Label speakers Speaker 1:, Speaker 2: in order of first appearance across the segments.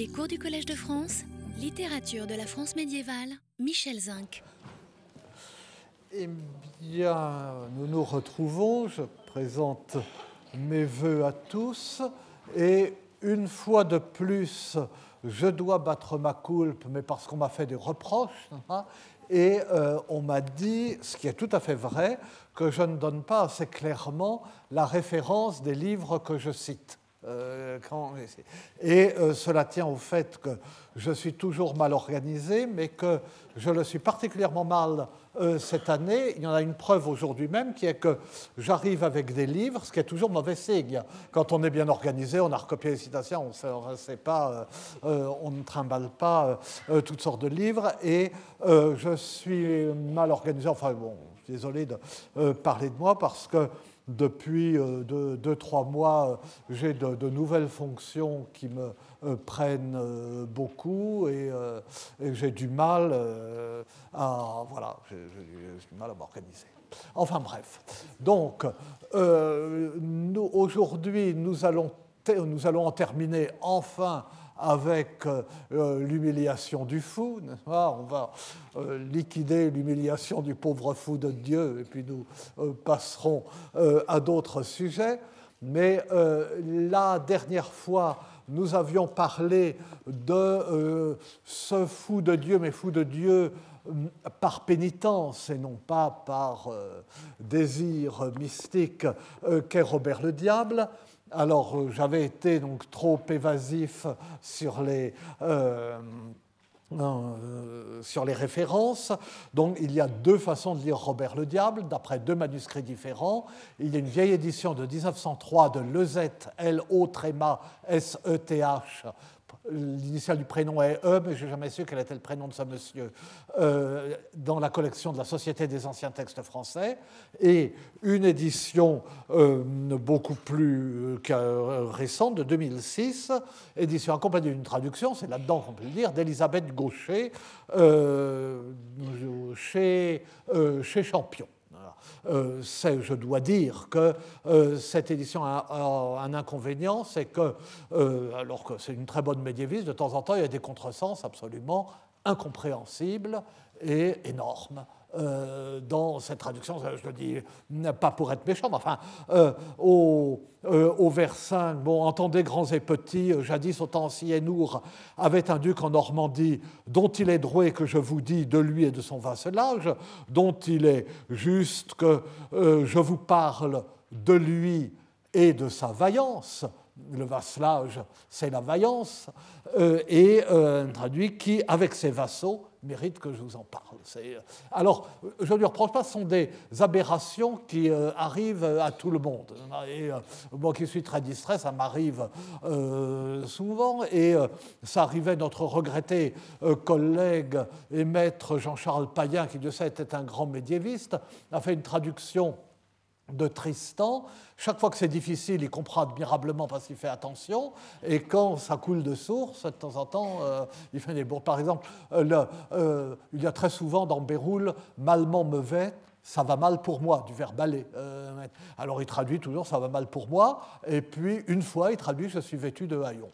Speaker 1: Les cours du Collège de France, littérature de la France médiévale, Michel Zinc.
Speaker 2: Eh bien, nous nous retrouvons. Je présente mes voeux à tous. Et une fois de plus, je dois battre ma coulpe, mais parce qu'on m'a fait des reproches. hein, et euh, on m'a dit, ce qui est tout à fait vrai, que je ne donne pas assez clairement la référence des livres que je cite. Euh, et euh, cela tient au fait que je suis toujours mal organisé, mais que je le suis particulièrement mal euh, cette année. Il y en a une preuve aujourd'hui même, qui est que j'arrive avec des livres, ce qui est toujours mauvais signe. Quand on est bien organisé, on a recopié les citations, on ne trimballe pas toutes sortes de livres, et je suis mal organisé. Enfin bon, désolé de parler de moi parce que depuis euh, deux, deux, trois mois, euh, j'ai de, nouvelles fonctions qui me euh, prennent euh, beaucoup et, euh, j'ai du mal euh, à voilà, j'ai du mal à m'organiser. Enfin bref. Donc euh, aujourd'hui, nous allons, nous allons en terminer enfin avec euh, euh, l'humiliation du fou. On va euh, liquider l'humiliation du pauvre fou de Dieu et puis nous passerons à d'autres sujets. Mais la dernière fois, nous avions parlé de ce fou de Dieu, mais fou de Dieu hum, par pénitence et non pas par désir mystique qu'est Robert le Diable. Alors euh, j'avais été donc trop évasif sur les, euh, euh, sur les références. Donc il y a deux façons de lire Robert le Diable, d'après deux manuscrits différents. Il y a une vieille édition de 1903 de Lezette, L-O tréma S-E-T-H. L'initiale du prénom est E, mais je n'ai jamais su quel était le prénom de ce monsieur, euh, dans la collection de la Société des anciens textes français, et une édition euh, beaucoup plus euh, récente, de 2006, édition accompagnée d'une traduction, c'est là-dedans qu'on peut le dire, d'Elisabeth Gaucher, chez, chez Champion. Euh, je dois dire que euh, cette édition a, a un inconvénient, c'est que, euh, alors que c'est une très bonne médiéviste, de temps en temps, il y a des contresens absolument incompréhensibles et énormes. Euh, dans cette traduction, je le dis pas pour être méchant, mais enfin, euh, au, euh, vers 5, bon, entendez grands et petits, euh, jadis au temps Nour avait un duc en Normandie, dont il est droit que je vous dis de lui et de son vasselage, dont il est juste que je vous parle de lui et de sa vaillance. Le vasselage, c'est la vaillance, euh, et euh, traduit qui, avec ses vassaux, mérite que je vous en parle. C'est- Alors, je ne lui reproche pas, ce sont des aberrations qui euh, arrivent à tout le monde. Et euh, moi qui suis très distrait, ça m'arrive euh, souvent, et euh, ça arrivait notre regretté euh, collègue et maître Jean-Charles Payen, qui de sait était un grand médiéviste, a fait une traduction de Tristan. Chaque fois que c'est difficile, il comprend admirablement parce qu'il fait attention. Et quand ça coule de source, de temps en temps, euh, il fait des bourdes. Par exemple, euh, euh, il y a très souvent dans Béroul, malement mauvais, ça va mal pour moi, du verbe aller. Alors il traduit toujours ça va mal pour moi. Et puis une fois, il traduit je suis vêtu de haillons.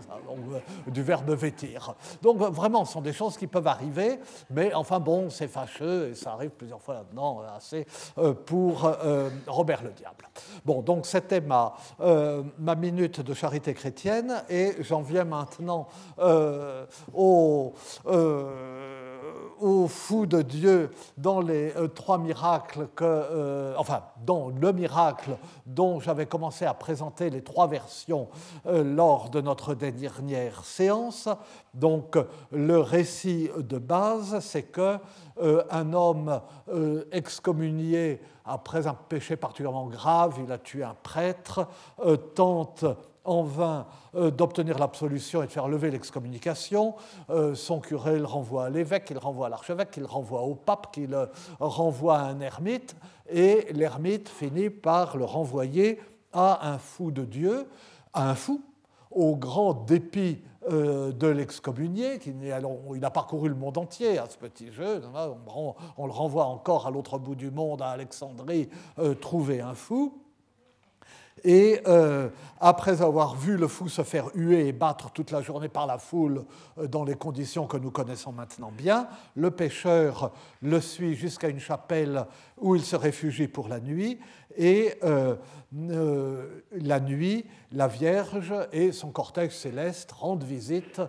Speaker 2: Ça, donc, euh, du verbe vêtir. Donc euh, vraiment, ce sont des choses qui peuvent arriver, mais enfin bon, c'est fâcheux et ça arrive plusieurs fois là-dedans, euh, assez pour Robert le Diable. Bon, donc c'était ma, ma minute de charité chrétienne et j'en viens maintenant au, au fou de Dieu dans les euh, trois miracles euh, enfin, dans le miracle dont j'avais commencé à présenter les trois versions euh, lors de notre dernière séance. Donc, le récit de base, c'est que euh, un homme euh, excommunié après un péché particulièrement grave, il a tué un prêtre, euh, tente en vain euh, d'obtenir l'absolution et de faire lever l'excommunication. Euh, son curé le renvoie à l'évêque, il renvoie à l'archevêque, il renvoie au pape, qui le renvoie à un ermite, et l'ermite finit par le renvoyer à un fou de Dieu, à un fou, au grand dépit euh, de l'excommunié, il a parcouru le monde entier à ce petit jeu, on, le renvoie encore à l'autre bout du monde, à Alexandrie, euh, trouver un fou. Et euh, après avoir vu le fou se faire huer et battre toute la journée par la foule euh, dans les conditions que nous connaissons maintenant bien, le pêcheur le suit jusqu'à une chapelle où il se réfugie pour la nuit. Et euh, la nuit, la Vierge et son cortège céleste rendent visite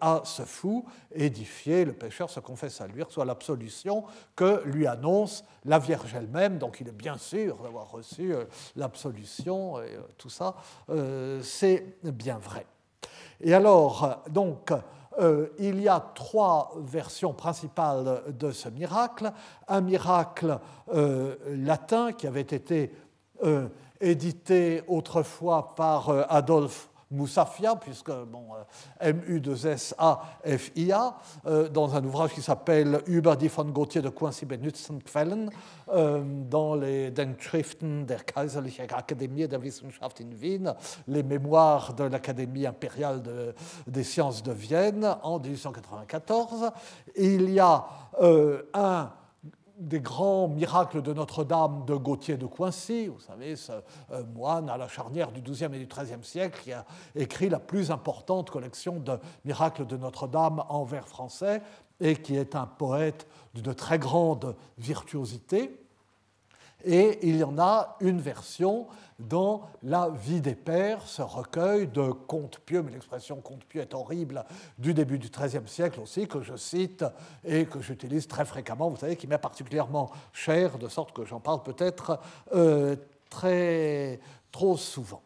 Speaker 2: à ce fou, édifié. Le pêcheur se confesse à lui, reçoit l'absolution que lui annonce la Vierge elle-même. Donc il est bien sûr d'avoir reçu l'absolution et tout ça, euh, c'est bien vrai. Et alors, donc, euh, il y a trois versions principales de ce miracle. Un miracle euh, latin qui avait été édité autrefois par Adolphe Moussafia, puisque bon, euh, M-U-2-S-A-F-I-A, euh, dans un ouvrage qui s'appelle Über die von Gauthier de Quincy benutzten euh, dans les Denkschriften der Kaiserlichen Akademie der Wissenschaft in Wien, les mémoires de l'Académie impériale des sciences de Vienne en 1894. Il y a un des grands miracles de Notre-Dame de Gauthier de Coincy, vous savez, ce euh, moine à la charnière du XIIe et du XIIIe siècle qui a écrit la plus importante collection de miracles de Notre-Dame en vers français et qui est un poète d'une très grande virtuosité. Et il y en a une version dans La vie des pères, ce recueil de contes pieux, mais l'expression conte pieux est horrible, du début du XIIIe siècle aussi, que je cite et que j'utilise très fréquemment, vous savez, qui m'est particulièrement cher, de sorte que j'en parle peut-être euh, très trop souvent.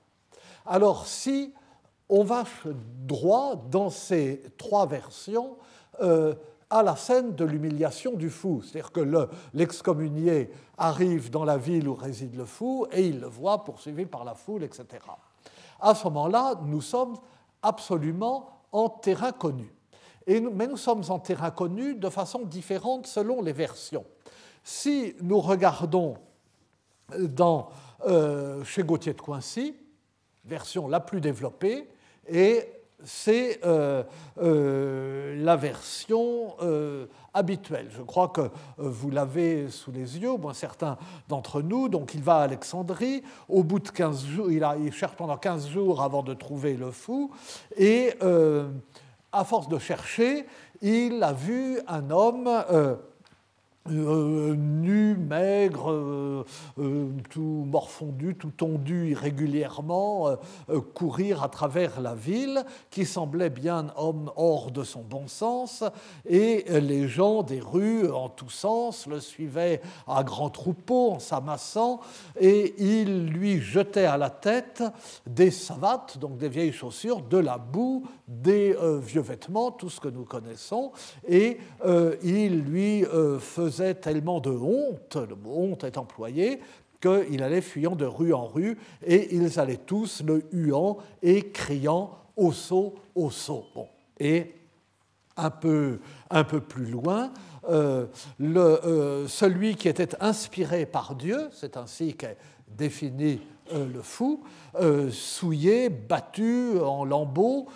Speaker 2: Alors si on va droit dans ces trois versions, euh, à la scène de l'humiliation du fou. C'est-à-dire que l'excommunié arrive dans la ville où réside le fou et il le voit poursuivi par la foule, etc. À ce moment-là, nous sommes absolument en terrain connu. mais nous sommes en terrain connu de façon différente selon les versions. Si nous regardons euh, chez Gauthier de Coincy, version la plus développée, et c'est euh, euh, la version euh, habituelle. Je crois que vous l'avez sous les yeux, au moins certains d'entre nous. Donc il va à Alexandrie. Au bout de 15 jours, il, il, cherche pendant 15 jours avant de trouver le fou. Et à force de chercher, il a vu un homme euh, nu, maigre, euh, euh, tout morfondu, tout tondu irrégulièrement, courir à travers la ville, qui semblait bien homme hors de son bon sens, et les gens des rues, en tous sens, le suivaient à grands troupeaux, en s'amassant, et ils lui jetaient à la tête des savates, donc des vieilles chaussures, de la boue, des vieux vêtements, tout ce que nous connaissons, et ils lui faisaient tellement de honte, le mot honte est employé, qu'il allait fuyant de rue en rue et ils allaient tous le huant et criant au saut, au saut. Et un peu, un peu plus loin, euh, euh, celui qui était inspiré par Dieu, c'est ainsi qu'est défini euh, le fou, souillé, battu en lambeaux,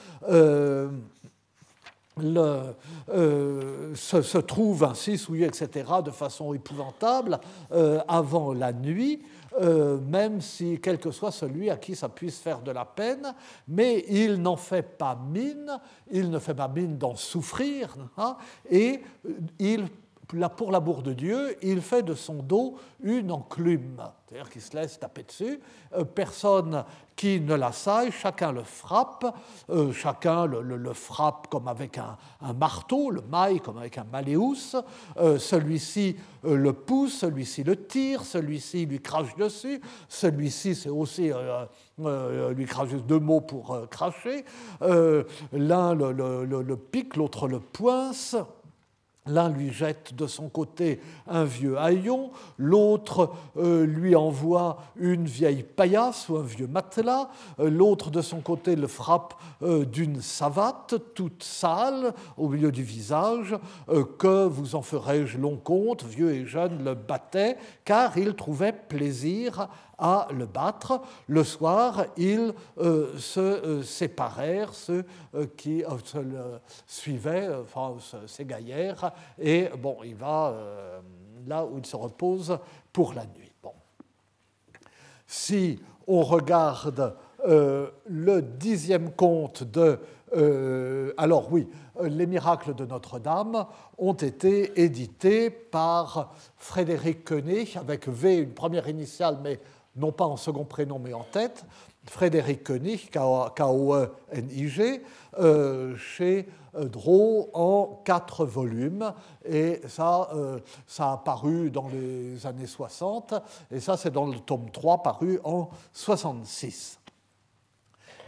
Speaker 2: euh, se, trouve ainsi souillé, etc., de façon épouvantable euh, avant la nuit, euh, même si quel que soit celui à qui ça puisse faire de la peine, mais il n'en fait pas mine, il ne fait pas mine d'en souffrir, hein, et il pour l'amour de Dieu, il fait de son dos une enclume, c'est-à-dire qu'il se laisse taper dessus. Euh, personne qui ne l'assaille, chacun le frappe, euh, chacun le, frappe comme avec un, marteau, le maille comme avec un maléus, euh, celui-ci le pousse, celui-ci le tire, celui-ci lui crache dessus, celui-ci c'est aussi lui crache deux mots pour cracher, l'un le pique, l'autre le poince. L'un lui jette de son côté un vieux haillon, l'autre euh, lui envoie une vieille paillasse ou un vieux matelas, euh, l'autre de son côté le frappe euh, d'une savate toute sale au milieu du visage, que vous en ferai-je long compte, vieux et jeune le battait, car il trouvait plaisir à le battre. Le soir, ils se séparèrent, ceux qui se suivaient, s'égaillèrent, et bon, il va là où il se repose pour la nuit. Bon. Si on regarde euh, le dixième conte de... Euh, alors oui, les miracles de Notre-Dame ont été édités par Frédéric Koenig, avec V, une première initiale, mais non pas en second prénom, mais en tête. Frédéric Koenig, K-O-E-N-I-G, euh, chez Draw en quatre volumes. Et ça, ça a paru dans les années 60. Et ça, c'est dans le tome 3, paru en 66.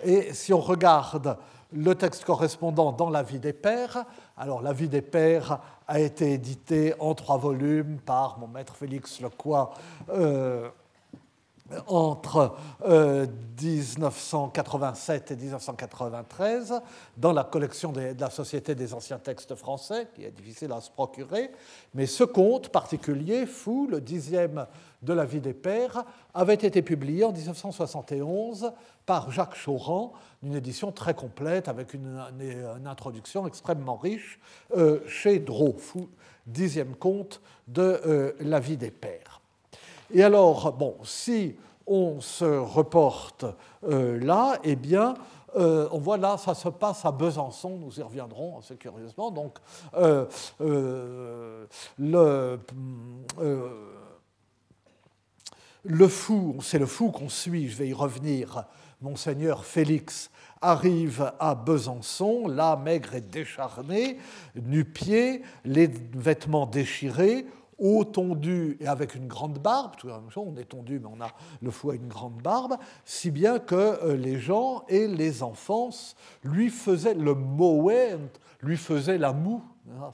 Speaker 2: Et si on regarde le texte correspondant dans La vie des pères, alors La vie des pères a été édité en trois volumes par mon maître Félix Lecoy. Euh, entre 1987 euh, et 1993 dans la collection de la Société des anciens textes français, qui est difficile à se procurer. Mais ce conte particulier, fou, le dixième de la vie des pères, avait été publié en 1971 par Jacques Chauran, une édition très complète avec une, introduction extrêmement riche euh, chez Drault, fou, dixième conte de euh, la vie des pères. Et alors, bon, si on se reporte euh, là, eh bien, euh, on voit là, ça se passe à Besançon, nous y reviendrons assez curieusement. Donc, euh, le, le fou, c'est le fou qu'on suit, je vais y revenir, monseigneur Félix arrive à Besançon, là maigre et décharné, nu-pied, les vêtements déchirés, haut tondu et avec une grande barbe, on est tondu mais on a le fou à une grande barbe, si bien que euh, les gens et les enfants lui faisaient le moé, lui faisaient la moue, ah,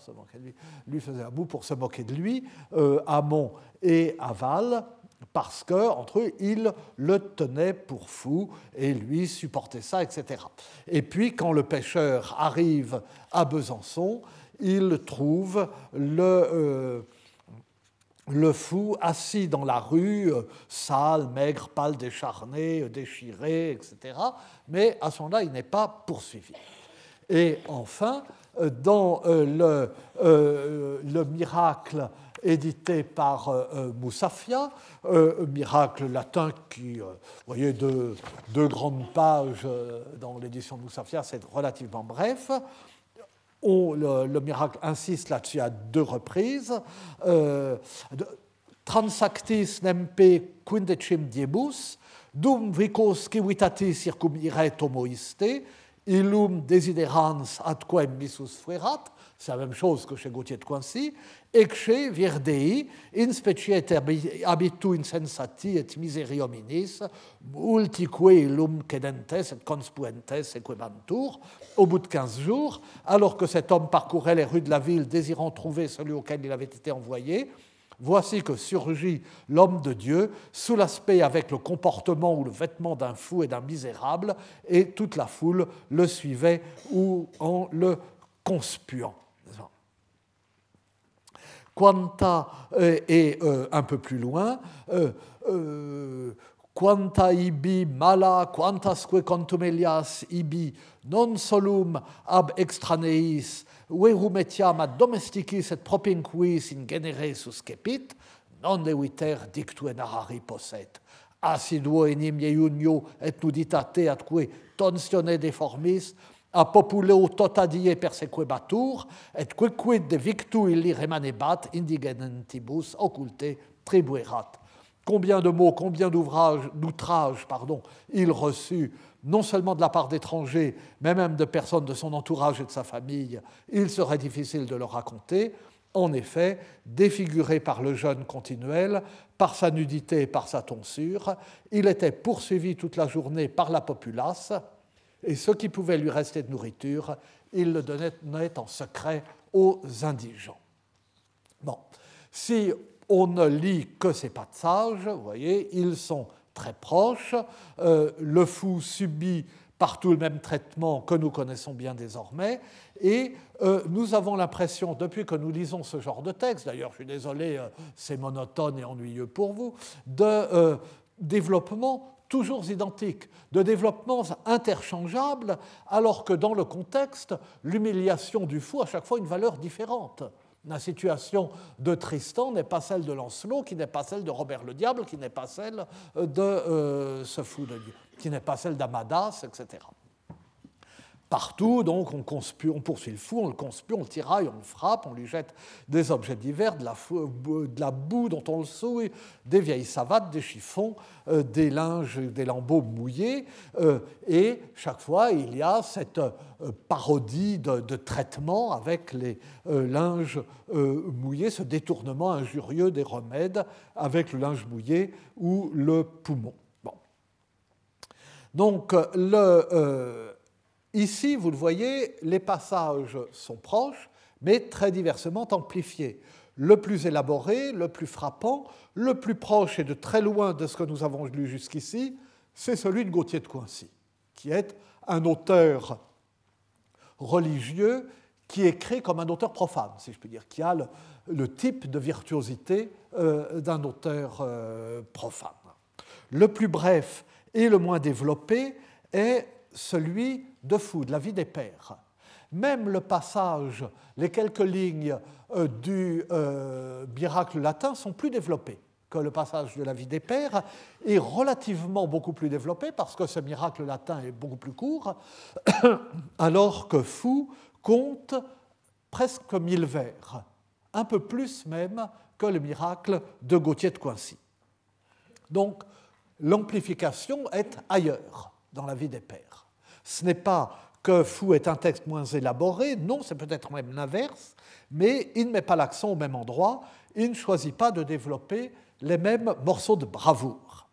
Speaker 2: lui faisait la moue pour se moquer de lui, euh, amont et aval, parce que entre eux, ils le tenaient pour fou et lui supportait ça, etc. Et puis, quand le pêcheur arrive à Besançon, il trouve le, euh, le fou assis dans la rue, euh, sale, maigre, pâle, décharné, euh, déchiré, etc. Mais à ce moment-là, il n'est pas poursuivi. Et enfin, euh, dans le, le miracle édité par Moussafia, miracle latin qui, vous voyez, deux, deux grandes pages dans l'édition de Moussafia, c'est relativement bref le, miracle insiste là-dessus à deux reprises. Euh, Transactis nempe quindecim diebus, dum vicos civitati circum ire homoiste, illum desiderans adquem missus fuerat, c'est la même chose que chez Gauthier de Coincy, ecce virdei, in specie habitu insensati et miseri hominis, multique illum cedentes et conspuentes equebantur, au bout de 15 jours, alors que cet homme parcourait les rues de la ville désirant trouver celui auquel il avait été envoyé, voici que surgit l'homme de Dieu sous l'aspect avec le comportement ou le vêtement d'un fou et d'un misérable, et toute la foule le suivait ou en le conspuant. Quanta euh, est euh, un peu plus loin. Euh, quanta ibi mala, quantasque contumelias ibi non solum ab extraneis verum etiam ad domesticis et propinquis in genere suscepit, non leviter dictu en arari posset. Assiduo enim iunio et nuditate atque tonsione deformis, a populeo tota die persequebatur, et quicquid de victu illi remanebat indigenentibus occulte tribuerat. Combien de mots, combien d'ouvrages, d'outrages, pardon, il reçut, non seulement de la part d'étrangers, mais même de personnes de son entourage et de sa famille, il serait difficile de le raconter. En effet, défiguré par le jeûne continuel, par sa nudité et par sa tonsure, il était poursuivi toute la journée par la populace, et ce qui pouvait lui rester de nourriture, il le donnait en secret aux indigents. Bon, si on ne lit que ces passages, vous voyez, ils sont très proches. Euh, le fou subit partout le même traitement que nous connaissons bien désormais. Et euh, nous avons l'impression, depuis que nous lisons ce genre de texte, d'ailleurs je suis désolé, euh, c'est monotone et ennuyeux pour vous, de développement toujours identiques, de développements interchangeables, alors que dans le contexte, l'humiliation du fou a chaque fois une valeur différente. La situation de Tristan n'est pas celle de Lancelot, qui n'est pas celle de Robert le Diable, qui n'est pas celle de ce fou de Dieu, qui n'est pas celle d'Amadas, etc. Partout, donc, on, on, poursuit le fou, on le conspire, on le tiraille, on le frappe, on lui jette des objets divers, de la, boue dont on le souille, des vieilles savates, des chiffons, euh, des linges, des lambeaux mouillés. Euh, et chaque fois, il y a cette euh, parodie de, de, traitement avec les linges mouillés, ce détournement injurieux des remèdes avec le linge mouillé ou le poumon. Bon. Donc, le Ici, vous le voyez, les passages sont proches, mais très diversement amplifiés. Le plus élaboré, le plus frappant, le plus proche et de très loin de ce que nous avons lu jusqu'ici, c'est celui de Gauthier de Coincy, qui est un auteur religieux qui écrit comme un auteur profane, si je puis dire, qui a le, type de virtuosité euh, d'un auteur euh, profane. Le plus bref et le moins développé est celui de fou, de la vie des pères. Même le passage, les quelques lignes euh, du euh, miracle latin sont plus développées que le passage de la vie des pères, est relativement beaucoup plus développé parce que ce miracle latin est beaucoup plus court, alors que Fou compte presque mille vers, un peu plus même que le miracle de Gauthier de Coincy. Donc l'amplification est ailleurs dans la vie des pères. Ce n'est pas que Fou est un texte moins élaboré, non, c'est peut-être même l'inverse, mais il ne met pas l'accent au même endroit, il ne choisit pas de développer les mêmes morceaux de bravoure.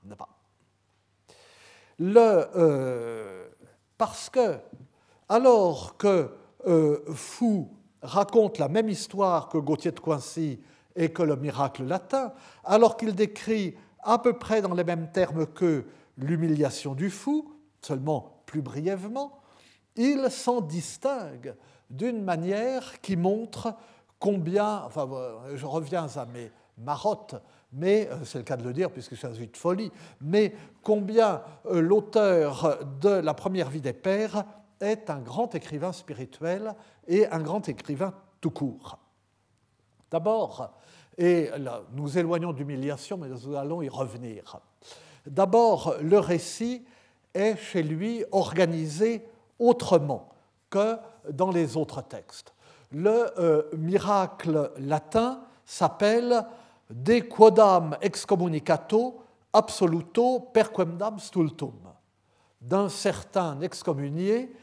Speaker 2: Le, euh, parce que, alors que euh, Fou raconte la même histoire que Gauthier de Coincy et que le miracle latin, alors qu'il décrit à peu près dans les mêmes termes que l'humiliation du fou, seulement plus brièvement, il s'en distingue d'une manière qui montre combien, enfin je reviens à mes marottes, mais euh, c'est le cas de le dire puisque suis de folie, mais combien euh, l'auteur de La première vie des pères est un grand écrivain spirituel et un grand écrivain tout court. D'abord, et nous éloignons d'humiliation, mais nous allons y revenir. D'abord, le récit est chez lui organisé autrement que dans les autres textes. Le euh, miracle latin s'appelle De quodam excommunicato absoluto perquemdam stultum, d'un certain excommunié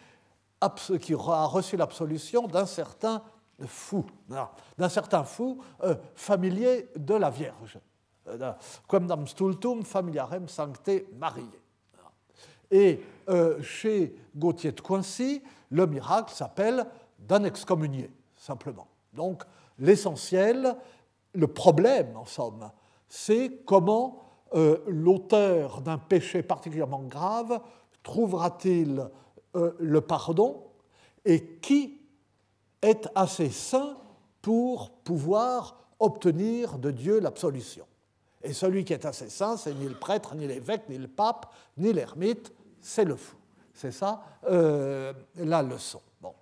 Speaker 2: qui a reçu l'absolution d'un certain fou, d'un certain fou euh, familier de la Vierge. Euh, quemdam stultum familiarem sancte Mariae. Et euh, chez Gauthier de Coincy, le miracle s'appelle d'un excommunié, simplement. Donc l'essentiel, le problème en somme, c'est comment euh, l'auteur d'un péché particulièrement grave trouvera-t-il euh, le pardon et qui est assez saint pour pouvoir obtenir de Dieu l'absolution. Et celui qui est assez saint, c'est ni le prêtre, ni l'évêque, ni le pape, ni l'ermite, c'est le fou. C'est ça euh, la leçon. Bon.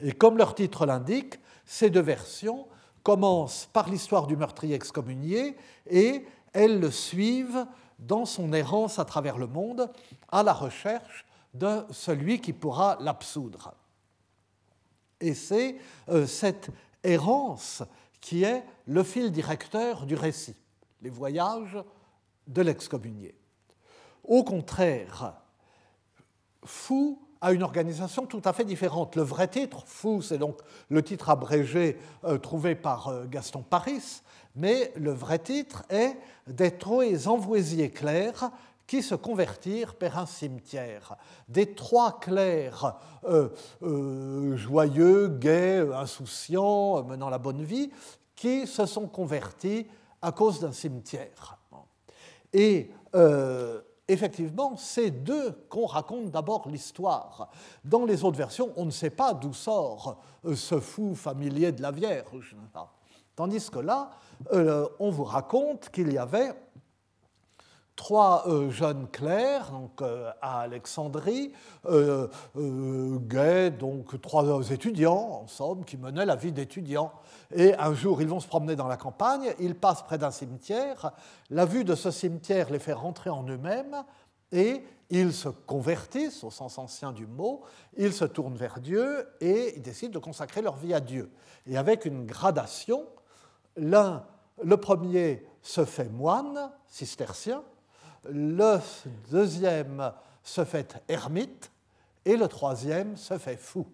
Speaker 2: Et comme leur titre l'indique, ces deux versions commencent par l'histoire du meurtrier excommunié et elles le suivent dans son errance à travers le monde à la recherche de celui qui pourra l'absoudre. Et c'est euh, cette errance qui est le fil directeur du récit, les voyages de l'excommunié. Au contraire, Fou a une organisation tout à fait différente. Le vrai titre, Fou, c'est donc le titre abrégé euh, trouvé par euh, Gaston Paris, mais le vrai titre est des trois envoisiers clairs qui se convertirent vers un cimetière. Des trois clercs euh, joyeux, gais, insouciants, menant la bonne vie, qui se sont convertis à cause d'un cimetière. Et effectivement, c'est d'eux qu'on raconte d'abord l'histoire. Dans les autres versions, on ne sait pas d'où sort euh, ce fou familier de la Vierge. Tandis que là, euh, on vous raconte qu'il y avait trois euh, jeunes clercs donc, euh, à Alexandrie, euh, gays, donc trois étudiants, en somme, qui menaient la vie d'étudiants. Et un jour, ils vont se promener dans la campagne, ils passent près d'un cimetière, la vue de ce cimetière les fait rentrer en eux-mêmes, et ils se convertissent, au sens ancien du mot, ils se tournent vers Dieu et ils décident de consacrer leur vie à Dieu. Et avec une gradation, l'un, le premier se fait moine, cistercien, le deuxième se fait ermite et le troisième se fait fou.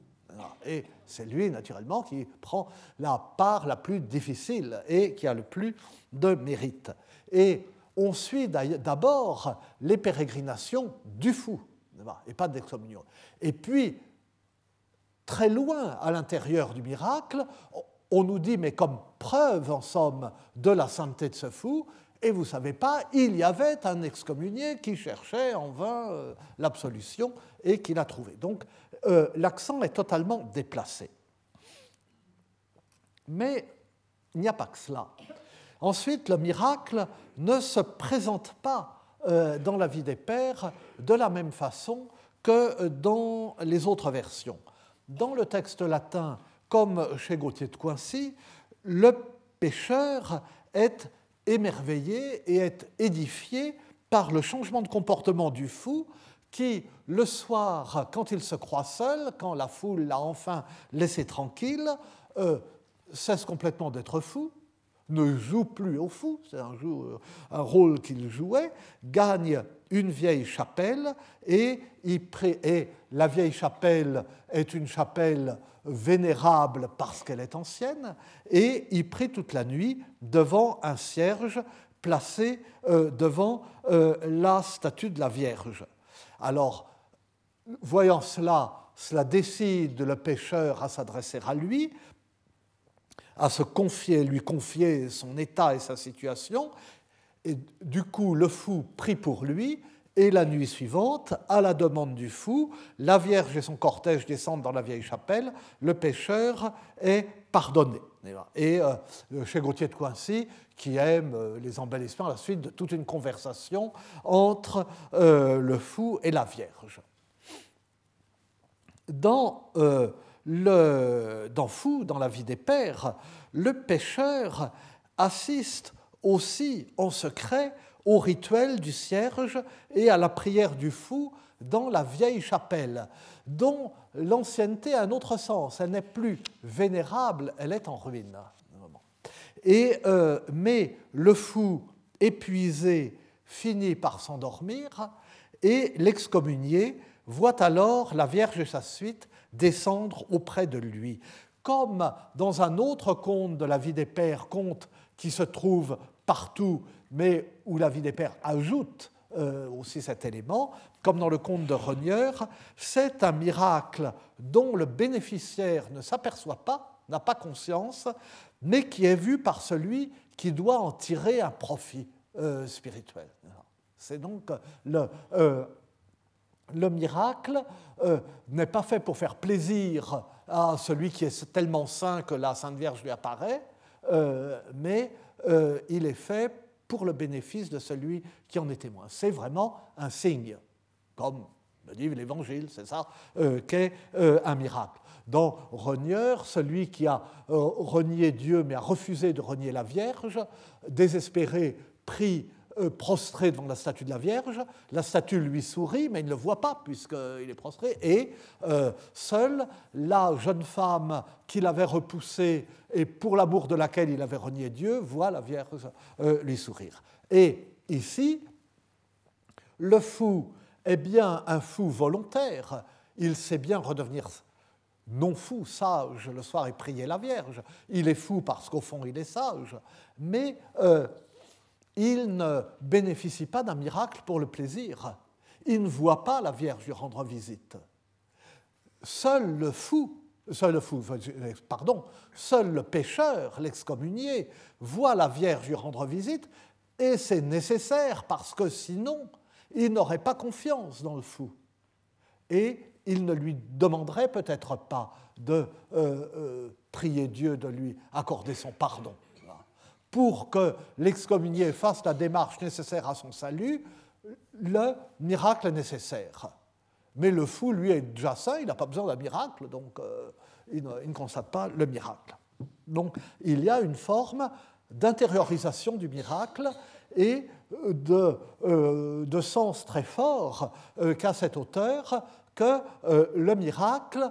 Speaker 2: Et c'est lui, naturellement, qui prend la part la plus difficile et qui a le plus de mérite. Et on suit d'abord les pérégrinations du fou, et pas d'excommunion. Et puis, très loin à l'intérieur du miracle, on nous dit, mais comme preuve, en somme, de la sainteté de ce fou, et vous ne savez pas, il y avait un excommunié qui cherchait en vain euh, l'absolution et qui l'a trouvé. Donc euh, l'accent est totalement déplacé. Mais il n'y a pas que cela. Ensuite, le miracle ne se présente pas euh, dans la vie des pères de la même façon que dans les autres versions. Dans le texte latin, comme chez Gauthier de Coincy, le pécheur est émerveillé et est édifié par le changement de comportement du fou qui, le soir, quand il se croit seul, quand la foule l'a enfin laissé tranquille, euh, cesse complètement d'être fou, ne joue plus au fou, c'est un, euh, un, rôle qu'il jouait, gagne une vieille chapelle et, et, la vieille chapelle est une chapelle vénérable parce qu'elle est ancienne, et il prie toute la nuit devant un cierge placé euh, devant euh, la statue de la Vierge. Alors, voyant cela, cela décide le pécheur à s'adresser à lui, à se confier, lui confier son état et sa situation. Et du coup, le fou prie pour lui, et la nuit suivante, à la demande du fou, la Vierge et son cortège descendent dans la vieille chapelle, le pécheur est pardonné. Et euh, chez Gauthier de Coincy, qui aime euh, les embellissements la suite de toute une conversation entre euh, le fou et la Vierge. Dans, le, dans Fou, dans la vie des pères, le pécheur assiste aussi en secret au rituel du cierge et à la prière du fou dans la vieille chapelle, dont l'ancienneté a un autre sens. Elle n'est plus vénérable, elle est en ruine. Et, euh, mais le fou, épuisé, finit par s'endormir et l'excommunié voit alors la Vierge et sa suite descendre auprès de lui. Comme dans un autre conte de la vie des pères, conte qui se trouve partout mais où la vie des pères ajoute euh, aussi cet élément, comme dans le conte de Renieur, c'est un miracle dont le bénéficiaire ne s'aperçoit pas, n'a pas conscience, mais qui est vu par celui qui doit en tirer un profit euh, spirituel. C'est donc le, euh, le miracle n'est pas fait pour faire plaisir à celui qui est tellement saint que la Sainte Vierge lui apparaît, mais il est fait pour le bénéfice de celui qui en est témoin. C'est vraiment un signe, comme le dit l'Évangile, c'est ça, euh, qu'est euh, un miracle. Dans Renieur, celui qui a euh, renié Dieu mais a refusé de renier la Vierge, désespéré, prie euh, prostré devant la statue de la Vierge. La statue lui sourit, mais il ne le voit pas puisqu'il est prostré. Et euh, seule la jeune femme qu'il avait repoussée et pour l'amour de laquelle il avait renié Dieu voit la Vierge euh, lui sourire. Et ici, le fou est bien un fou volontaire. Il sait bien redevenir non fou, sage le soir et prier la Vierge. Il est fou parce qu'au fond il est sage. Mais il ne bénéficie pas d'un miracle pour le plaisir. Il ne voit pas la Vierge lui rendre visite. Seul le fou, seul le pardon, seul le pécheur, l'excommunié, voit la Vierge lui rendre visite, et c'est nécessaire parce que sinon, il n'aurait pas confiance dans le fou. Et il ne lui demanderait peut-être pas de euh, euh, prier Dieu de lui accorder son pardon. Pour que l'excommunié fasse la démarche nécessaire à son salut, le miracle est nécessaire. Mais le fou, lui, est déjà saint, il n'a pas besoin d'un miracle, donc euh, il, ne, constate pas le miracle. Donc il y a une forme d'intériorisation du miracle et de, euh, sens très fort euh, qu'a cet auteur que le miracle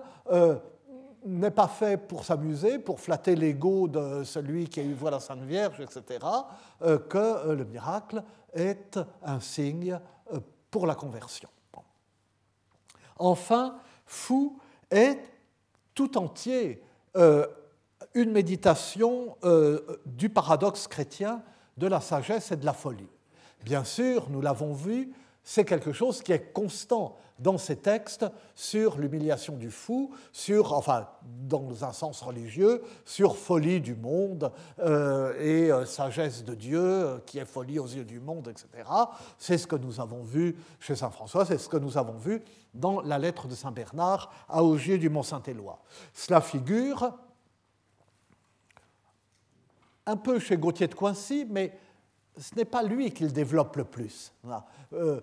Speaker 2: n'est pas fait pour s'amuser, pour flatter l'ego de celui qui a eu voix la Sainte Vierge, etc., que le miracle est un signe pour la conversion. Enfin, fou est tout entier euh, une méditation euh, du paradoxe chrétien de la sagesse et de la folie. Bien sûr, nous l'avons vu, c'est quelque chose qui est constant dans ces textes sur l'humiliation du fou, sur, enfin, dans un sens religieux, sur folie du monde euh, et euh, sagesse de Dieu, euh, qui est folie aux yeux du monde, etc. C'est ce que nous avons vu chez Saint François, c'est ce que nous avons vu dans la lettre de Saint Bernard à Augier du Mont-Saint-Éloi. Cela figure un peu chez Gauthier de Coincy, mais ce n'est pas lui qui le développe le plus. Euh,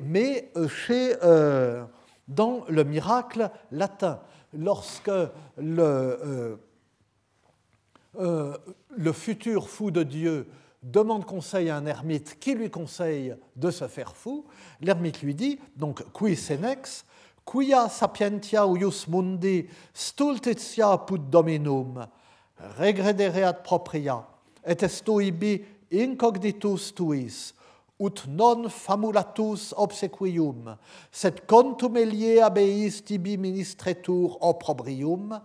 Speaker 2: mais euh, chez, euh, dans le miracle latin, lorsque le, le futur fou de Dieu demande conseil à un ermite qui lui conseille de se faire fou, l'ermite lui dit, donc qui senex, quia sapientia uius mundi stultitia put dominum, regredereat propria, et esto ibi incognitus tuis, ut non famulatus obsequium, sed contum elie abeis tibi ministretur opprobrium,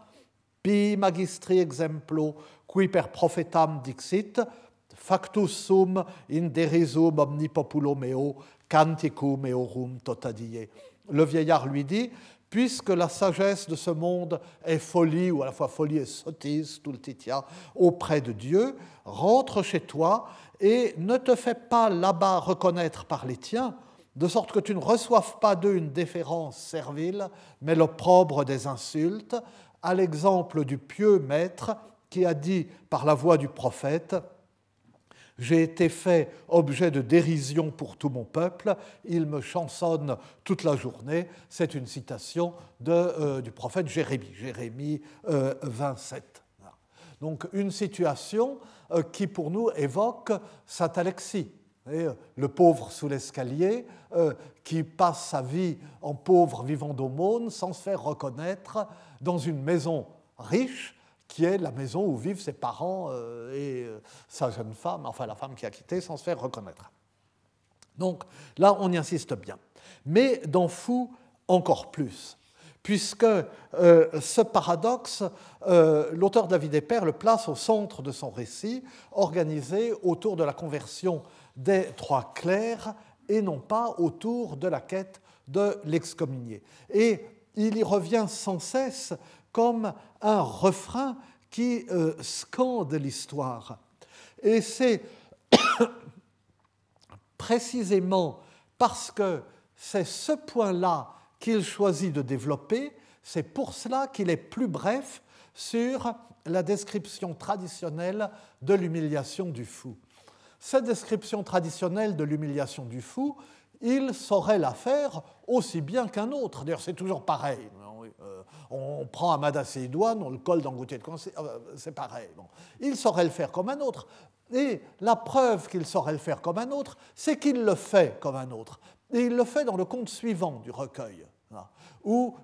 Speaker 2: pi magistri exemplo, qui per prophetam dixit, factus sum in derisum omni populo meo, canticum eorum totadie. Le vieillard lui dit, puisque la sagesse de ce monde est folie, ou à la fois folie et sottise, tout le titia, auprès de Dieu, rentre chez toi et ne te fais pas là-bas reconnaître par les tiens, de sorte que tu ne reçoives pas d'eux une déférence servile, mais l'opprobre des insultes, à l'exemple du pieux maître qui a dit par la voix du prophète, j'ai été fait objet de dérision pour tout mon peuple, il me chansonne toute la journée. C'est une citation euh, du prophète Jérémie, Jérémie 27. Euh, Donc une situation euh, qui pour nous évoque Saint Alexis, le pauvre sous l'escalier, qui passe sa vie en pauvre vivant d'aumône sans se faire reconnaître dans une maison riche qui est la maison où vivent ses parents euh, et euh, sa jeune femme, enfin la femme qui a quitté, sans se faire reconnaître. Donc là, on y insiste bien. Mais dans Fou, encore plus, puisque euh, ce paradoxe, l'auteur de la des pères le place au centre de son récit, organisé autour de la conversion des trois clercs et non pas autour de la quête de l'excommunié. Et il y revient sans cesse comme un refrain qui euh, scande l'histoire. Et c'est précisément parce que c'est ce point-là qu'il choisit de développer, c'est pour cela qu'il est plus bref sur la description traditionnelle de l'humiliation du fou. Cette description traditionnelle de l'humiliation du fou, il saurait la faire aussi bien qu'un autre. D'ailleurs, c'est toujours pareil. Euh, on prend un Idoine, on le colle dans le gouttier de conseil, euh, c'est pareil. Il saurait le faire comme un autre. Et la preuve qu'il saurait le faire comme un autre, c'est qu'il le fait comme un autre. Et il le fait dans le conte suivant du recueil, où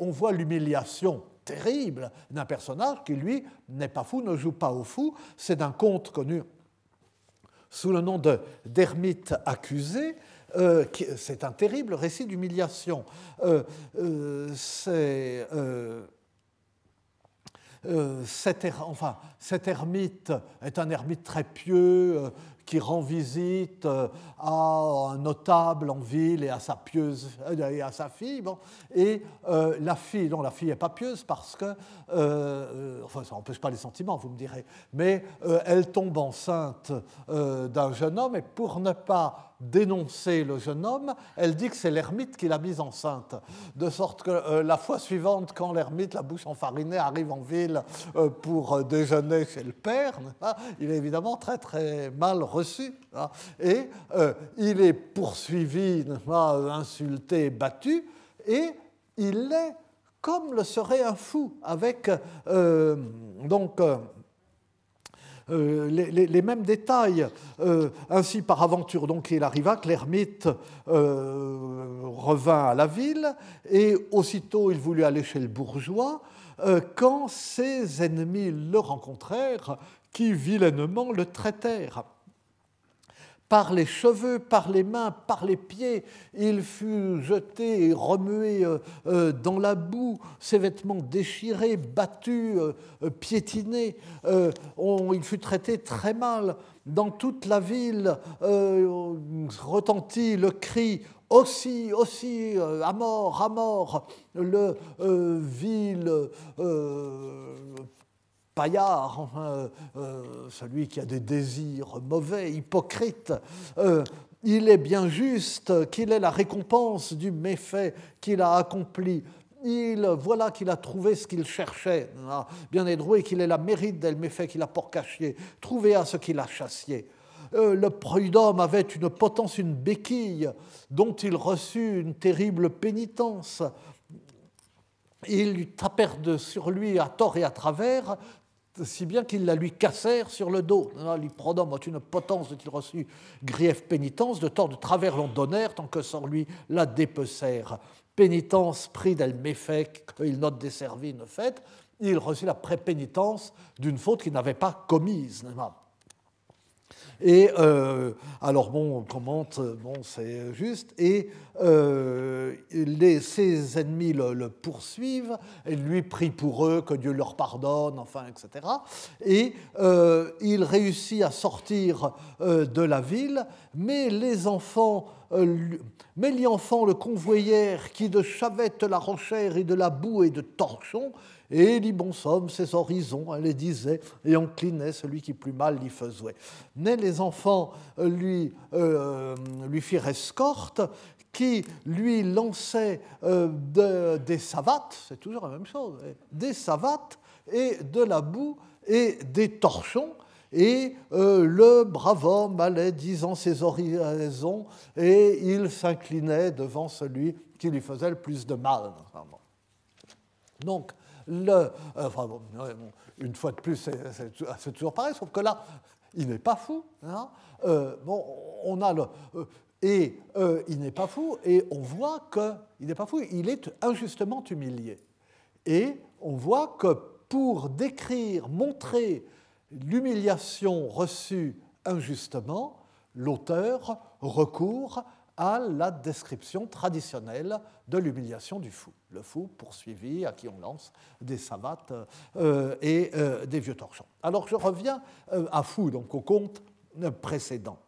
Speaker 2: on voit l'humiliation terrible d'un personnage qui, lui, n'est pas fou, ne joue pas au fou. C'est d'un conte connu sous le nom d'ermite accusé, euh, c'est un terrible récit d'humiliation. Euh, euh, c'est. cet, er, enfin, cet ermite est un ermite très pieux qui rend visite à un notable en ville et à sa pieuse et à sa fille. Bon. Et la fille, non, la fille n'est pas pieuse parce que, enfin, ça n'empêche pas les sentiments, vous me direz, mais elle tombe enceinte d'un jeune homme et pour ne pas dénoncer le jeune homme, elle dit que c'est l'ermite qui l'a mise enceinte. De sorte que euh, la fois suivante, quand l'ermite, la bouche enfarinée, arrive en ville euh, pour euh, déjeuner chez le père, il est évidemment très très mal reçu. Hein. et il est poursuivi, insulté, battu, et il est comme le serait un fou, avec donc euh, les, mêmes détails. Euh, ainsi, par aventure, donc, il arriva que l'ermite euh, revint à la ville, et aussitôt il voulut aller chez le bourgeois, quand ses ennemis le rencontrèrent, qui vilainement le traitèrent par les cheveux, par les mains, par les pieds. Il fut jeté et remué euh, euh, dans la boue, ses vêtements déchirés, battus, euh, piétinés. il fut traité très mal. Dans toute la ville retentit le cri aussi, aussi, à mort, à mort, le vil paillard, euh, euh, celui qui a des désirs mauvais, hypocrite, euh, il est bien juste qu'il ait la récompense du méfait qu'il a accompli. Il, voilà qu'il a trouvé ce qu'il cherchait. Ah, bien édroué qu'il ait la mérite del méfait qu'il a pour cacher. Trouvé à ce qu'il a chassé. le prud'homme avait une potence, une béquille, dont il reçut une terrible pénitence. Ils tapèrent sur lui à tort et à travers, si bien qu'ils la lui cassèrent sur le dos. L'hyprodome a une potence de il reçu grief pénitence, de tort de travers l'on donnèrent, tant que sans lui la dépecèrent. Pénitence pris d'elle méfait, qu'il note desservi une fête, il reçut la prépénitence d'une faute qu'il n'avait pas commise. Et euh, alors, bon, on commente, bon, c'est juste, et euh, les, ses ennemis le, poursuivent, et lui prie pour eux, que Dieu leur pardonne, enfin, etc. Et euh, il réussit à sortir de la ville, mais les enfants mais les enfants le convoyèrent qui de chavette la rochère et de la boue et de torchons et dit bon somme, ses horizons, elle les disait, et inclinait celui qui plus mal l'y faisait. Mais les enfants euh, lui, euh, lui firent escorte, qui lui lançaient euh, des savates, c'est toujours la même chose, hein, des savates et de la boue et des torchons, et le brave homme allait disant ses horizons et il s'inclinait devant celui qui lui faisait le plus de mal. Donc, le, une fois de plus, c'est toujours pareil, sauf que là, il n'est pas fou. Hein. Euh, bon, on a le, euh, et euh, il n'est pas fou, et on voit qu'il n'est pas fou, il est injustement humilié. Et on voit que pour décrire, montrer l'humiliation reçue injustement, l'auteur recourt à la description traditionnelle de l'humiliation du fou. Le fou poursuivi à qui on lance des savates euh, et euh, des vieux torchons. Alors je reviens euh, à fou, donc au conte précédent.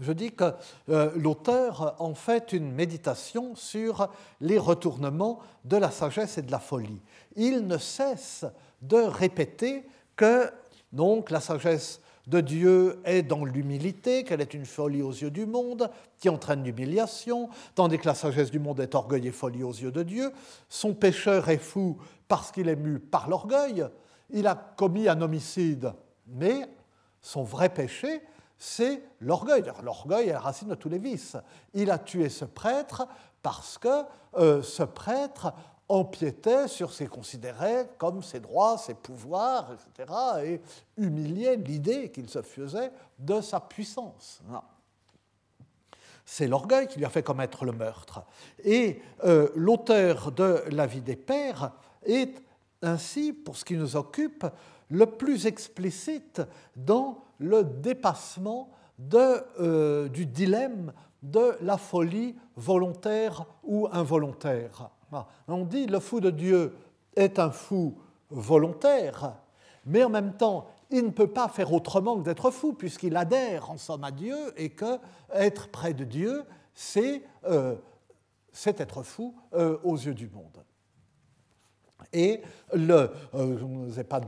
Speaker 2: Je dis que l'auteur en fait une méditation sur les retournements de la sagesse et de la folie. Il ne cesse de répéter que donc la sagesse de Dieu est dans l'humilité, qu'elle est une folie aux yeux du monde, qui entraîne l'humiliation, tandis que la sagesse du monde est orgueil et folie aux yeux de Dieu. Son pécheur est fou parce qu'il est mu par l'orgueil. Il a commis un homicide, mais son vrai péché, c'est l'orgueil. L'orgueil est la racine de tous les vices. Il a tué ce prêtre parce que euh, ce prêtre empiétait sur ce qu'il considérait comme ses droits, ses pouvoirs, etc., et humiliait l'idée qu'il se faisait de sa puissance. C'est l'orgueil qui lui a fait commettre le meurtre. Et euh, l'auteur de La vie des pères est ainsi, pour ce qui nous occupe, le plus explicite dans le dépassement euh, du dilemme de la folie volontaire ou involontaire. On dit le fou de Dieu est un fou volontaire, mais en même temps, il ne peut pas faire autrement que d'être fou, puisqu'il adhère en somme à Dieu, et que être près de Dieu, c'est être fou aux yeux du monde. Et euh, je ne vous ai pas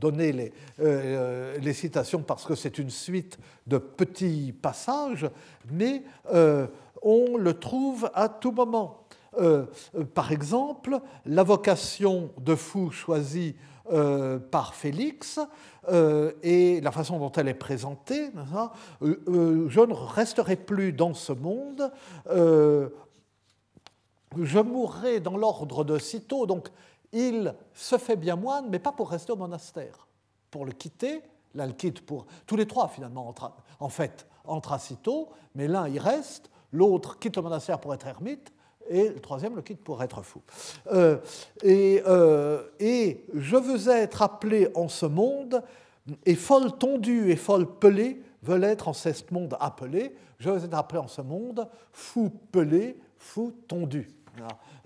Speaker 2: donné les, euh, citations parce que c'est une suite de petits passages, mais euh, on le trouve à tout moment. Par exemple, la vocation de fou choisie par Félix et la façon dont elle est présentée, je ne resterai plus dans ce monde, je mourrai dans l'ordre de Cîteaux, donc il se fait bien moine, mais pas pour rester au monastère. Pour le quitter, là, le quitte pour. Tous les trois, finalement, en fait, entre Cîteaux, mais l'un y reste, l'autre quitte le monastère pour être ermite, et le troisième le quitte pour être fou. Euh, et, euh, et, je veux être appelé en ce monde, et folle tondue et folle pelée veulent être en ce monde appelé. Je veux être appelé en ce monde, fou pelé, fou tondu.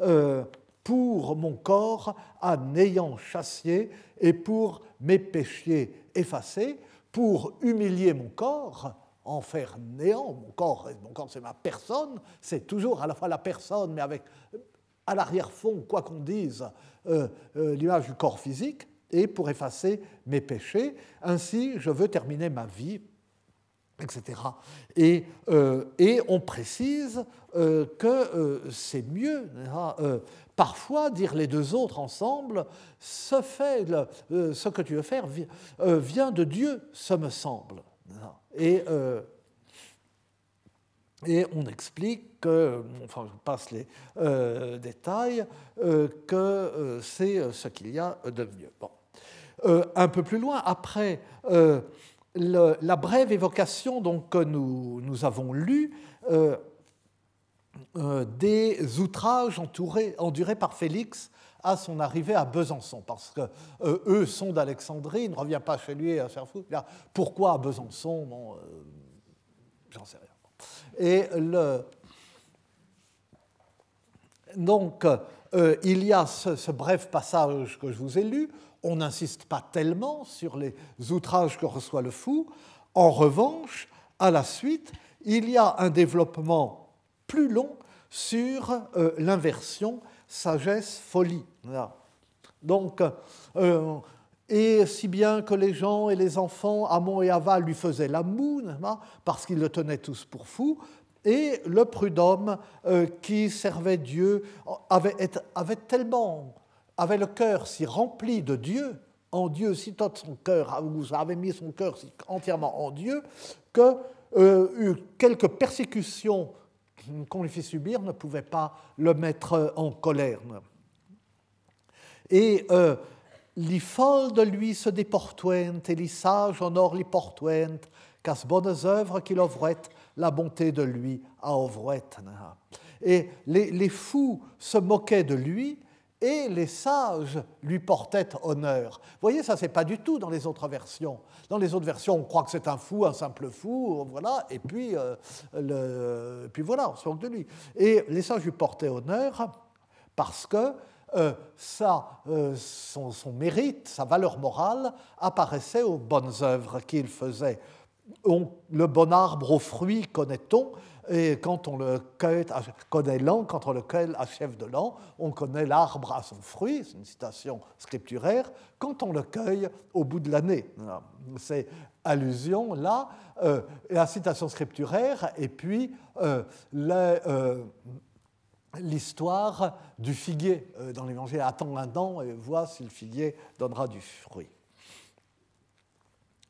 Speaker 2: Euh, pour mon corps en ayant chassé et pour mes péchés effacés, pour humilier mon corps, en faire néant. Mon corps, mon corps c'est ma personne, c'est toujours à la fois la personne, mais avec à l'arrière-fond, quoi qu'on dise, euh, euh, l'image du corps physique, et pour effacer mes péchés. Ainsi, je veux terminer ma vie etc. Et, euh, et, on précise que c'est mieux Parfois, dire les deux autres ensemble, ce, fait, ce que tu veux faire vient de Dieu, ce me semble. Et, euh, et on explique que, enfin je passe les détails, que c'est ce qu'il y a de mieux. Bon. un peu plus loin, après la brève évocation donc, que nous, nous avons lue, euh, des outrages endurés par Félix à son arrivée à Besançon, parce que euh, eux sont d'Alexandrie, il ne revient pas chez lui à faire fou. Pourquoi à Besançon bon, euh, J'en sais rien. Et le... donc, il y a ce, bref passage que je vous ai lu. On n'insiste pas tellement sur les outrages que reçoit le fou. En revanche, à la suite, il y a un développement plus long sur euh, l'inversion sagesse-folie. Donc, euh, et si bien que les gens et les enfants, Amon et Ava, lui faisaient la moue, parce qu'ils le tenaient tous pour fou, et le prud'homme euh, qui servait Dieu avait, tellement, avait le cœur si rempli de Dieu, en Dieu, si tot son cœur, vous avait mis son cœur entièrement en Dieu, que quelques persécutions qu'on lui fit subir ne pouvait pas le mettre en colère. Et euh, li de lui se déportuent, et li sages honor li portuent, qu'à bonnes œuvres qu'il offrait la bonté de lui à ovret. Et les fous se moquaient de lui, et les sages lui portaient honneur. Vous voyez, ça, c'est pas du tout dans les autres versions. Dans les autres versions, on croit que c'est un fou, un simple fou, voilà, et puis, euh, le, puis voilà, on se moque de lui. Et les sages lui portaient honneur parce que euh, ça, euh, son, mérite, sa valeur morale apparaissait aux bonnes œuvres qu'il faisait. On, le bon arbre aux fruits connaît-on? Et quand on le cueille, connaît l'an, quand on le cueille à chef de l'an, on connaît l'arbre à son fruit, c'est une citation scripturaire, quand on le cueille au bout de l'année. C'est allusion là, euh, la citation scripturaire, et puis euh, euh, l'histoire du figuier dans l'évangile. Attends un an et vois si le figuier donnera du fruit.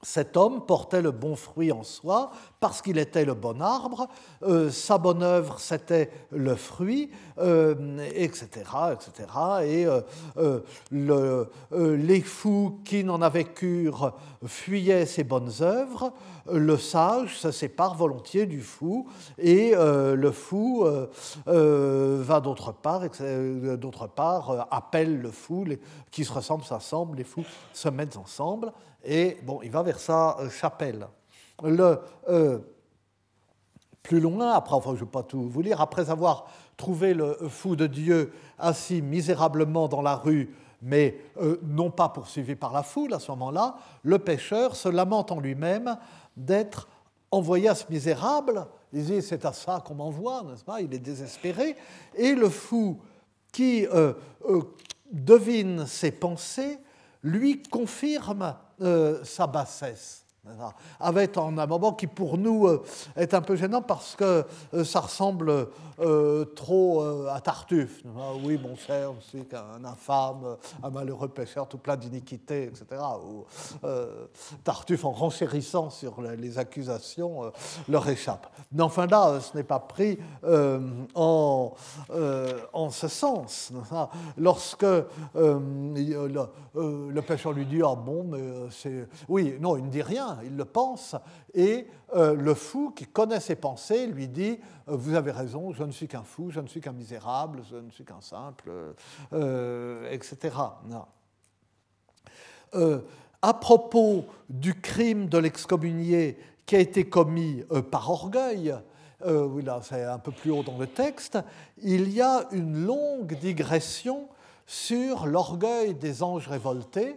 Speaker 2: Cet homme portait le bon fruit en soi parce qu'il était le bon arbre, euh, sa bonne œuvre c'était le fruit, etc., euh, etc. Et euh, le, les fous qui n'en avaient cure fuyaient ses bonnes œuvres, le sage se sépare volontiers du fou et le fou va d'autre part, d'autre part appelle le fou, qui se ressemblent s'assemblent, les fous se mettent ensemble et bon, il va vers sa euh, chapelle. Le, euh, plus loin, après, je ne pas tout vous lire, après avoir trouvé le fou de Dieu assis misérablement dans la rue mais euh, non pas poursuivi par la foule à ce moment-là, le pêcheur se lamente en lui-même d'être envoyé à ce misérable. Il dit c'est à ça qu'on m'envoie, n'est-ce pas? Il est désespéré. Et le fou qui devine ses pensées lui confirme sa bassesse avec un moment qui pour nous euh, est un peu gênant parce que euh, ça ressemble euh, trop à Tartuffe. Oui, mon cher, c'est qu'un infâme, un malheureux pécheur, tout plein d'iniquités, etc. Tartuffe, en renchérissant sur les accusations, leur échappe. Mais enfin là, ce n'est pas pris en, en ce sens. Lorsque le, pécheur lui dit, ah bon, mais c'est... Oui, non, il ne dit rien il le pense, et euh, le fou qui connaît ses pensées lui dit euh, Vous avez raison, je ne suis qu'un fou, je ne suis qu'un misérable, je ne suis qu'un simple, euh, etc. à propos du crime de l'excommunié qui a été commis par orgueil, oui, là c'est un peu plus haut dans le texte, il y a une longue digression sur l'orgueil des anges révoltés,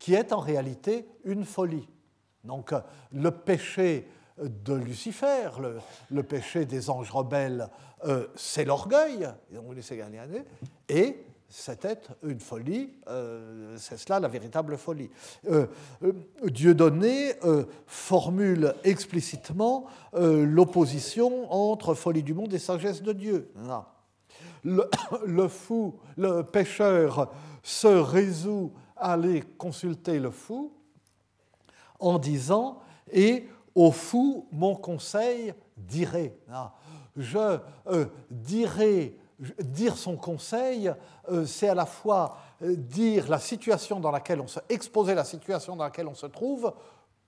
Speaker 2: qui est en réalité une folie. Donc le péché de Lucifer, le, péché des anges rebelles, euh, c'est l'orgueil, et c'était une folie, euh, c'est cela la véritable folie. Euh, Dieudonné formule explicitement l'opposition entre folie du monde et sagesse de Dieu. Le, fou, le pécheur se résout à aller consulter le fou, en disant Et au fou, mon conseil dirait. Ah, je euh, dirais, dire son conseil, euh, c'est à la fois euh, dire la situation dans laquelle on se, exposer la situation dans laquelle on se trouve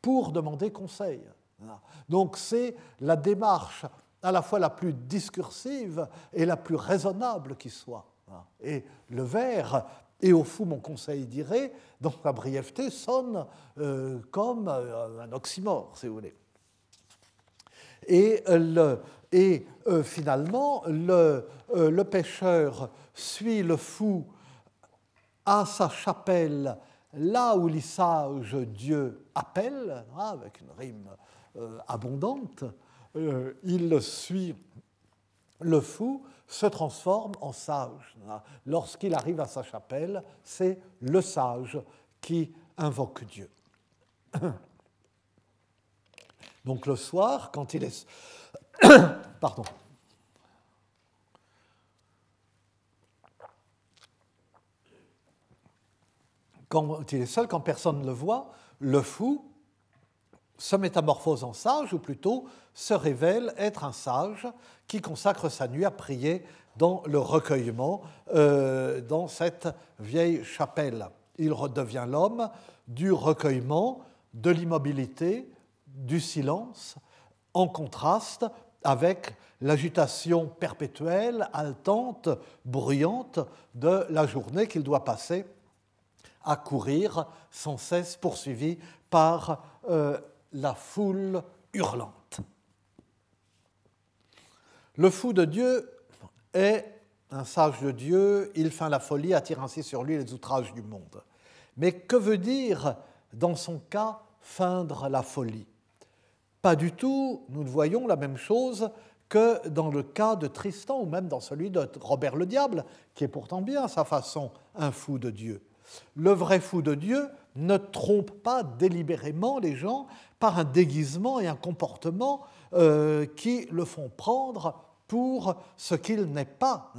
Speaker 2: pour demander conseil. Ah, donc c'est la démarche à la fois la plus discursive et la plus raisonnable qui soit. Ah, et le vers et au fou, mon conseil dirait, dans la brièveté, sonne euh, comme euh, un oxymore, si vous voulez. Et, euh, finalement, le, le, pêcheur suit le fou à sa chapelle, là où les sages Dieu appelle, hein, avec une rime abondante. il suit le fou se transforme en sage. Lorsqu'il arrive à sa chapelle, c'est le sage qui invoque Dieu. Donc le soir, quand il est... Pardon. Quand il est seul, quand personne ne le voit, le fou se métamorphose en sage, ou plutôt se révèle être un sage qui consacre sa nuit à prier dans le recueillement, euh, dans cette vieille chapelle. Il redevient l'homme du recueillement, de l'immobilité, du silence, en contraste avec l'agitation perpétuelle, haletante, bruyante de la journée qu'il doit passer à courir sans cesse poursuivi par euh, la foule hurlante. Le fou de Dieu est un sage de Dieu, il feint la folie, attire ainsi sur lui les outrages du monde. Mais que veut dire, dans son cas, feindre la folie? Pas du tout, nous ne voyons la même chose que dans le cas de Tristan ou même dans celui de Robert le Diable, qui est pourtant bien à sa façon un fou de Dieu. Le vrai fou de Dieu ne trompe pas délibérément les gens par un déguisement et un comportement euh, qui le font prendre pour ce qu'il n'est pas,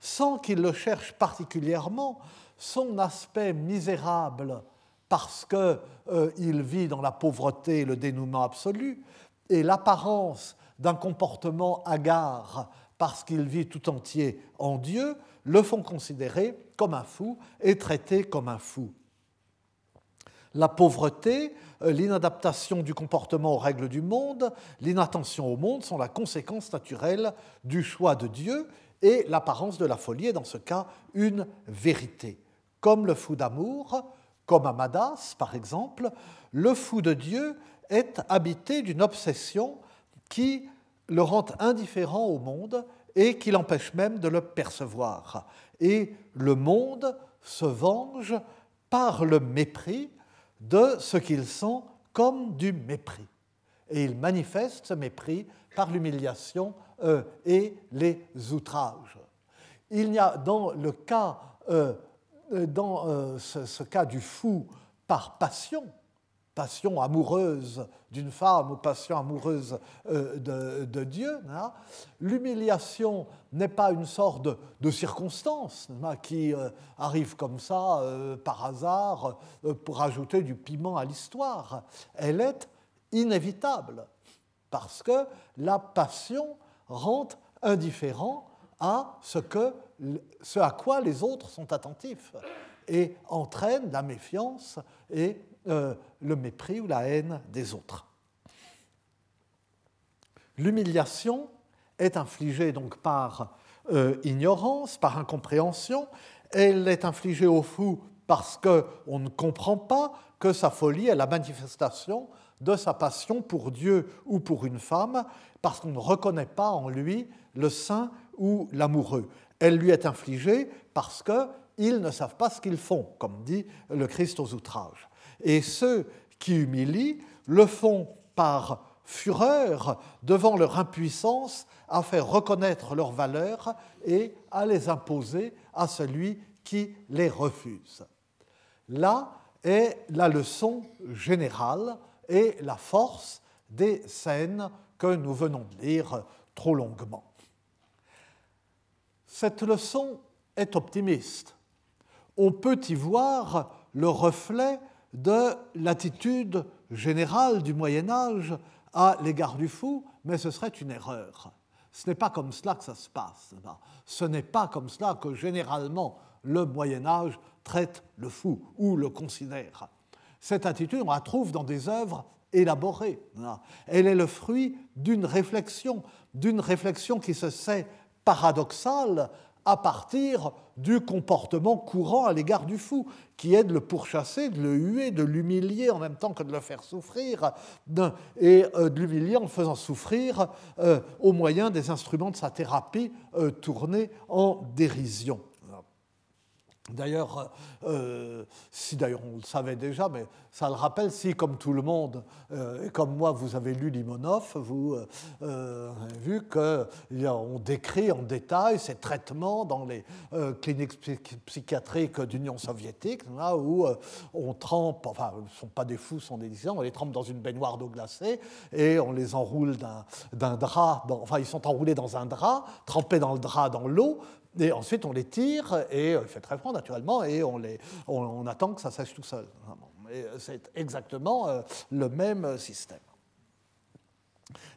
Speaker 2: sans qu'il le cherche particulièrement, son aspect misérable parce qu'il euh, vit dans la pauvreté et le dénouement absolu, et l'apparence d'un comportement hagard parce qu'il vit tout entier en Dieu, le font considérer comme un fou et traiter comme un fou. La pauvreté, euh, l'inadaptation du comportement aux règles du monde, l'inattention au monde sont la conséquence naturelle du choix de Dieu et l'apparence de la folie est dans ce cas une vérité. Comme le fou d'amour, comme Amadas par exemple, le fou de Dieu est habité d'une obsession qui le rend indifférent au monde et qui l'empêche même de le percevoir. Et le monde se vengent par le mépris de ce qu'ils sont comme du mépris. Et ils manifestent ce mépris par l'humiliation euh, et les outrages. Il y a dans le cas, euh, dans euh, ce, cas du fou par passion, passion amoureuse d'une femme ou passion amoureuse de, Dieu, hein, l'humiliation n'est pas une sorte de, circonstance qui arrive comme ça par hasard pour ajouter du piment à l'histoire. Elle est inévitable parce que la passion rend indifférent à ce, ce à quoi les autres sont attentifs et entraîne la méfiance et euh, le mépris ou la haine des autres. L'humiliation est infligée donc par euh, ignorance, par incompréhension. Elle est infligée au fou parce qu'on ne comprend pas que sa folie est la manifestation de sa passion pour Dieu ou pour une femme, parce qu'on ne reconnaît pas en lui le saint ou l'amoureux. Elle lui est infligée parce qu'ils ne savent pas ce qu'ils font, comme dit le Christ aux outrages. Et ceux qui humilient le font par fureur devant leur impuissance à faire reconnaître leur valeur et à les imposer à celui qui les refuse. Là est la leçon générale et la force des scènes que nous venons de lire trop longuement. Cette leçon est optimiste. On peut y voir le reflet de l'attitude générale du Moyen Âge à l'égard du fou, mais ce serait une erreur. Ce n'est pas comme cela que ça se passe. Ce n'est pas comme cela que généralement le Moyen Âge traite le fou ou le considère. Cette attitude, on la trouve dans des œuvres élaborées. Elle est le fruit d'une réflexion, d'une réflexion qui se sait paradoxale à partir du comportement courant à l'égard du fou, qui est de le pourchasser, de le huer, de l'humilier en même temps que de le faire souffrir, et euh, de l'humilier en le faisant souffrir euh, au moyen des instruments de sa thérapie euh, tournés en dérision. D'ailleurs, euh, si d'ailleurs on le savait déjà, mais ça le rappelle, si comme tout le monde, euh, et comme moi, vous avez lu Limonov, vous euh, avez vu qu'on décrit en détail ces traitements dans les cliniques psychiatriques d'Union soviétique, là où on trempe, enfin, ce ne sont pas des fous, ce sont des dissidents, on les trempe dans une baignoire d'eau glacée et on les enroule d'un drap, enfin, ils sont enroulés dans un drap, trempés dans le drap dans l'eau, et ensuite, on les tire, et euh, il fait très froid naturellement, et on, les, on, attend que ça sèche tout seul. C'est exactement euh, le même système.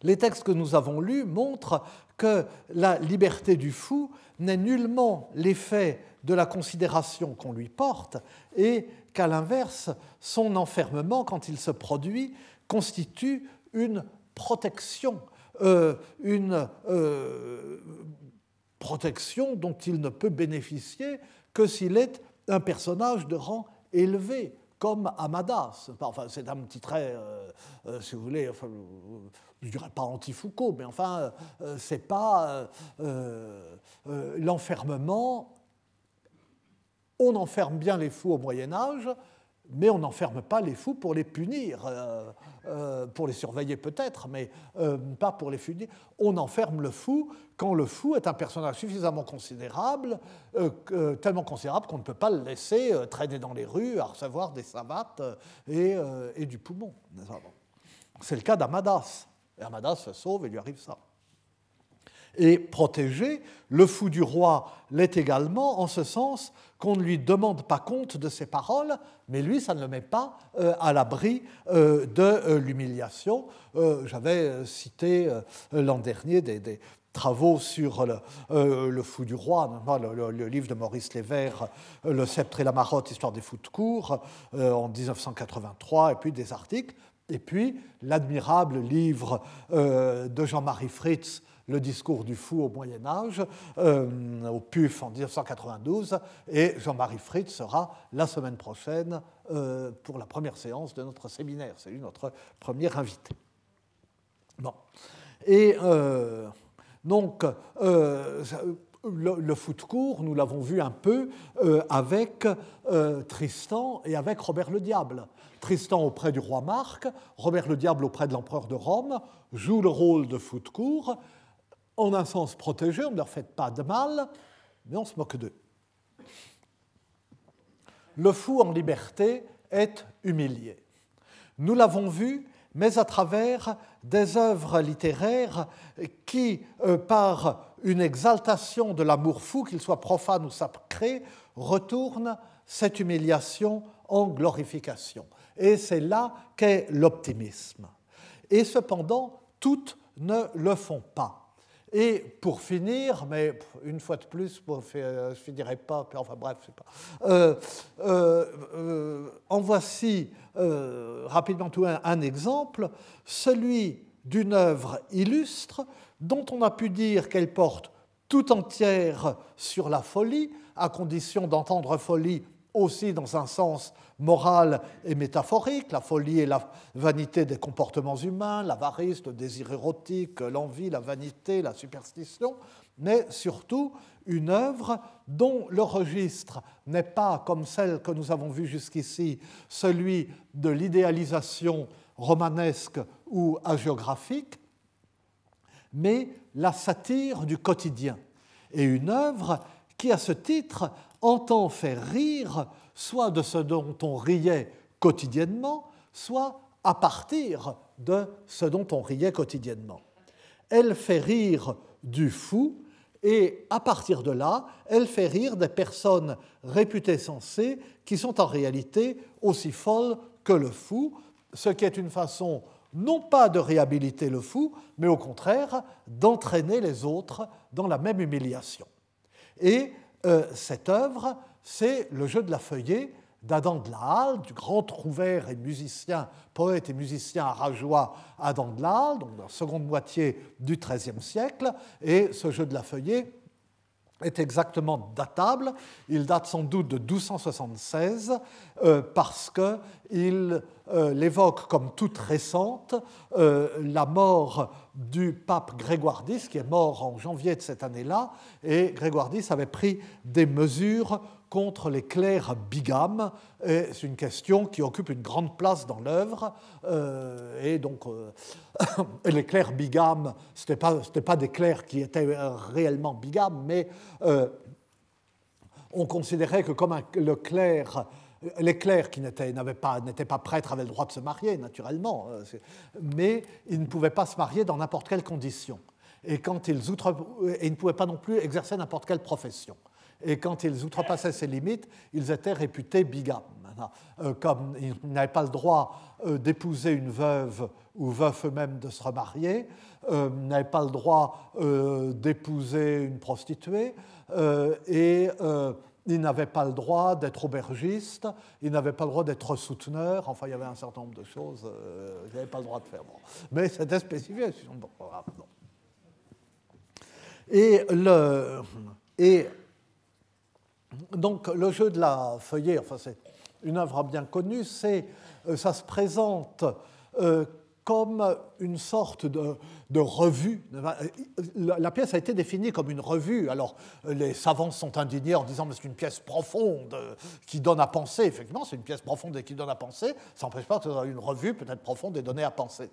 Speaker 2: Les textes que nous avons lus montrent que la liberté du fou n'est nullement l'effet de la considération qu'on lui porte, et qu'à l'inverse, son enfermement, quand il se produit, constitue une protection, euh, une protection dont il ne peut bénéficier que s'il est un personnage de rang élevé, comme Amadas. Enfin, c'est un petit trait, euh, euh, si vous voulez, enfin, je ne dirais pas anti-Foucault, mais enfin, euh, c'est pas l'enfermement. On enferme bien les fous au Moyen Âge, mais on n'enferme pas les fous pour les punir, euh, euh, pour les surveiller peut-être, mais euh, pas pour les punir. On enferme le fou quand le fou est un personnage suffisamment considérable, tellement considérable qu'on ne peut pas le laisser traîner dans les rues à recevoir des savates et, et du poumon. C'est le cas d'Amadas. Et Amadas se sauve et lui arrive ça et protégé. Le fou du roi l'est également, en ce sens qu'on ne lui demande pas compte de ses paroles, mais lui, ça ne le met pas euh, à l'abri euh, de euh, l'humiliation. J'avais cité l'an dernier des, travaux sur le, fou du roi, le, le, livre de Maurice Lévert, Le sceptre et la marotte, histoire des fous de cour, en 1983, et puis des articles. Et puis l'admirable livre de Jean-Marie Fritz, le discours du fou au Moyen Âge, euh, au PUF en 1992, et Jean-Marie Fritz sera la semaine prochaine euh, pour la première séance de notre séminaire. C'est lui notre premier invité. Bon. Et euh, donc, le, foot court, nous l'avons vu un peu avec Tristan et avec Robert le Diable. Tristan auprès du roi Marc, Robert le Diable auprès de l'empereur de Rome, joue le rôle de foot court, en un sens protégé, on ne leur fait pas de mal, mais on se moque d'eux. Le fou en liberté est humilié. Nous l'avons vu, mais à travers des œuvres littéraires qui, euh, par une exaltation de l'amour fou, qu'il soit profane ou sacré, retournent cette humiliation en glorification. Et c'est là qu'est l'optimisme. Et cependant, toutes ne le font pas. Et pour finir, mais une fois de plus, je ne finirai pas, enfin bref, c'est pas. Euh, euh, euh, en voici rapidement tout un, exemple, celui d'une œuvre illustre dont on a pu dire qu'elle porte tout entière sur la folie, à condition d'entendre folie aussi dans un sens moral et métaphorique. La folie est la vanité des comportements humains, l'avarice, le désir érotique, l'envie, la vanité, la superstition, mais surtout une œuvre dont le registre n'est pas, comme celle que nous avons vue jusqu'ici, celui de l'idéalisation romanesque ou hagiographique, mais la satire du quotidien, et une œuvre qui, à ce titre, entend faire rire soit de ce dont on riait quotidiennement, soit à partir de ce dont on riait quotidiennement. Elle fait rire du fou et à partir de là, elle fait rire des personnes réputées sensées qui sont en réalité aussi folles que le fou, ce qui est une façon non pas de réhabiliter le fou, mais au contraire d'entraîner les autres dans la même humiliation. Et euh, cette œuvre, c'est le jeu de la feuillée d'Adam de la Halle, du grand trouvère et musicien, poète et musicien arageois Adam de la Halle, donc dans la seconde moitié du XIIIe siècle. Et ce jeu de la feuillée est exactement datable. Il date sans doute de 1276 euh, parce qu'il euh, l'évoque comme toute récente euh, la mort du pape Grégoire X, qui est mort en janvier de cette année-là, et Grégoire X avait pris des mesures contre les clercs bigames. C'est une question qui occupe une grande place dans l'œuvre. et donc, les clercs bigames, ce n'étaient pas, pas, des clercs qui étaient réellement bigames, mais on considérait que comme le clerc les clercs qui n'étaient pas, pas prêtres avaient le droit de se marier, naturellement, euh, mais ils ne pouvaient pas se marier dans n'importe quelle condition. Et, quand ils, et ils ne pouvaient pas non plus exercer n'importe quelle profession. Et quand ils outrepassaient ces limites, ils étaient réputés bigames. Euh, comme ils n'avaient pas le droit euh, d'épouser une veuve ou veuf eux-mêmes de se remarier, n'avaient pas le droit d'épouser une prostituée, et il n'avait pas le droit d'être aubergiste, il n'avait pas le droit d'être souteneur, enfin il y avait un certain nombre de choses euh, qu'il n'avait pas le droit de faire. Mais c'était spécifié. Et, le, et donc le jeu de la feuillée, enfin c'est une œuvre bien connue, c'est, euh, ça se présente euh, comme une sorte de, revue. La pièce a été définie comme une revue. Alors, les savants sont indignés en disant que c'est une pièce profonde qui donne à penser. Effectivement, c'est une pièce profonde et qui donne à penser. Ça n'empêche pas que une revue peut-être profonde et donnée à penser.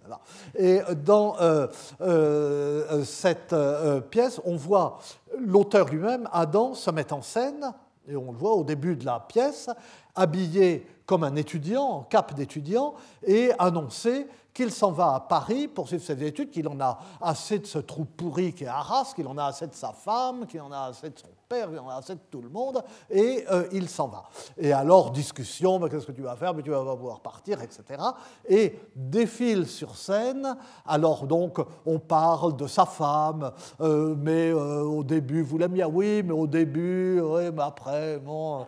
Speaker 2: Et dans euh, euh, cette euh, pièce, on voit l'auteur lui-même, Adam, se mettre en scène, et on le voit au début de la pièce, habillé comme un étudiant, en cape d'étudiant, et annoncer qu'il s'en va à Paris pour suivre ses études, qu'il en a assez de ce trou pourri qui est Arras, qu'il en a assez de sa femme, qu'il en a assez de son père, qu'il en a assez de tout le monde, et euh, il s'en va. Et alors, discussion, mais qu'est-ce que tu vas faire? Mais tu vas pouvoir partir, etc. Et défile sur scène, alors donc, on parle de sa femme, euh, mais euh, au début, vous l'aimez bien, oui, mais au début, mais après, bon,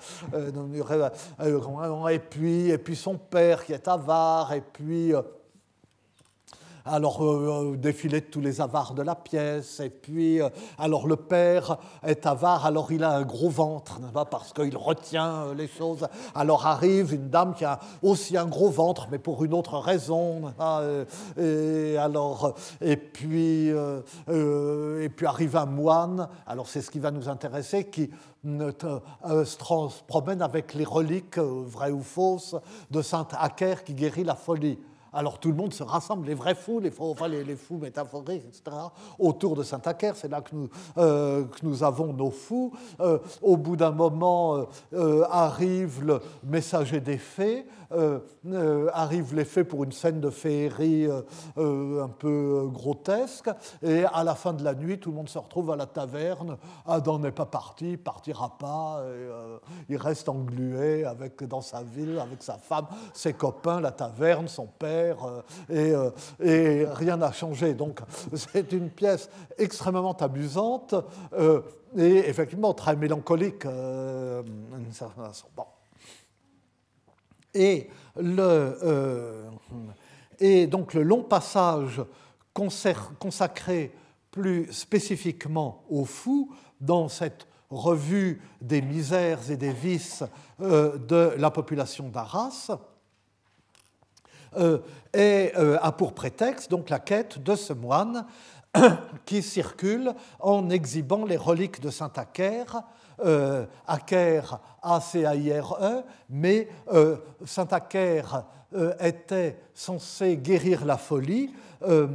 Speaker 2: et puis, et puis son père qui est avare, et puis alors euh, défilé de tous les avares de la pièce, et puis alors le père est avare, alors il a un gros ventre, pas, parce qu'il retient les choses. Alors arrive une dame qui a aussi un gros ventre, mais pour une autre raison. et alors et puis et puis arrive un moine. Alors c'est ce qui va nous intéresser, qui se promène avec les reliques, vraies ou fausses, de Sainte Acker qui guérit la folie. Alors tout le monde se rassemble, les vrais fous, les les, fous métaphoriques, etc., autour de Saint-Acaire. C'est là que nous, euh, avons nos fous. Euh, au bout d'un moment euh, arrive le messager des fées, arrivent les fées pour une scène de féerie un peu grotesque. Et à la fin de la nuit, tout le monde se retrouve à la taverne. Adam n'est pas parti, partira pas. il reste englué avec, dans sa ville avec sa femme, ses copains, la taverne, son père euh, euh, et, rien n'a changé. Donc c'est une pièce extrêmement amusante euh, et effectivement très mélancolique. Et, le, et donc le long passage consacré plus spécifiquement aux fous dans cette revue des misères et des vices de la population d'Arras, euh, et euh, a pour prétexte donc la quête de ce moine qui circule en exhibant les reliques de Saint Acaire, euh, Acaire, A-C-A-I-R-E, mais euh, Saint Acaire était censé guérir la folie,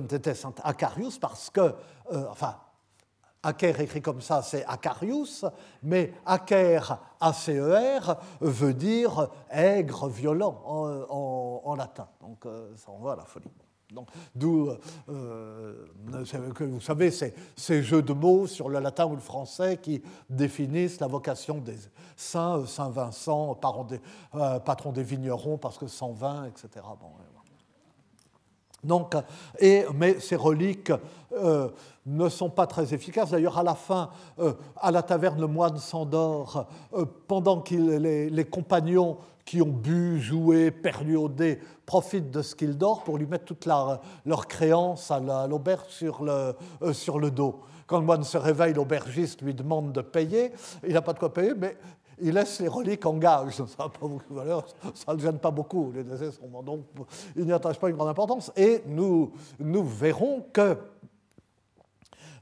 Speaker 2: c'était Saint Acarius parce que, enfin, Aker écrit comme ça, c'est Acarius, mais Aker, A-C-E-R, veut dire aigre, violent en, latin. Donc euh, ça envoie à la folie. D'où, euh, vous savez, ces, jeux de mots sur le latin ou le français qui définissent la vocation des saints, Saint Vincent, euh, patron des vignerons parce que sans vin, etc. Bon, donc, et, mais ces reliques euh, ne sont pas très efficaces. D'ailleurs, à la fin, euh, à la taverne, le moine s'endort euh, pendant que les, compagnons qui ont bu, joué, perdu au dé profitent de ce qu'il dort pour lui mettre toute leur créance à l'auberge sur, le, sur le dos. Quand le moine se réveille, l'aubergiste lui demande de payer. Il n'a pas de quoi payer, mais il laisse les reliques en gage. Ça n'a pas beaucoup de valeur, ça ne gêne pas beaucoup. Les décès sont donc, il n'y attache pas une grande importance. Et nous, nous verrons que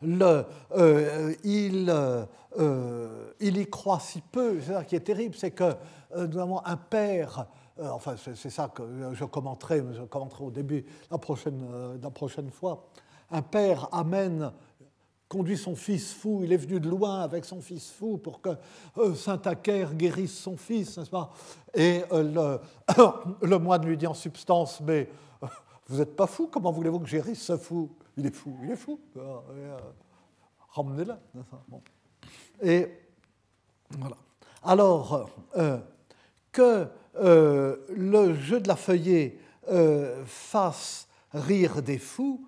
Speaker 2: euh, il, euh, il, y croit si peu. C'est ça qui est terrible, c'est que euh, nous avons un père. enfin, c'est ça que je commenterai, je commenterai au début la prochaine, la prochaine fois. Un père amène conduit son fils fou, il est venu de loin avec son fils fou pour que euh, Saint Acaire guérisse son fils, n'est-ce pas? Et euh, le, moine lui dit en substance, mais euh, vous n'êtes pas fou, comment voulez-vous que guérisse ce fou? Il est fou, il est fou. Ramenez-le. Et voilà. Alors, que le jeu de la feuillée fasse rire des fous,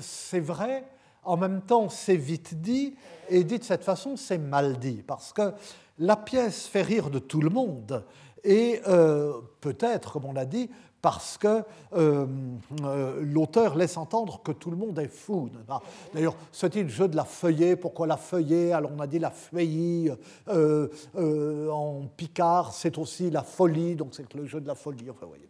Speaker 2: c'est vrai, en même temps, c'est vite dit, et dit de cette façon, c'est mal dit, parce que la pièce fait rire de tout le monde, et euh, peut-être, comme on l'a dit, parce que euh, euh, l'auteur laisse entendre que tout le monde est fou. D'ailleurs, ce titre jeu de la feuillée, pourquoi la feuillée? Alors on a dit la feuillie en picard, c'est aussi la folie, donc c'est le jeu de la folie. Enfin, voyez,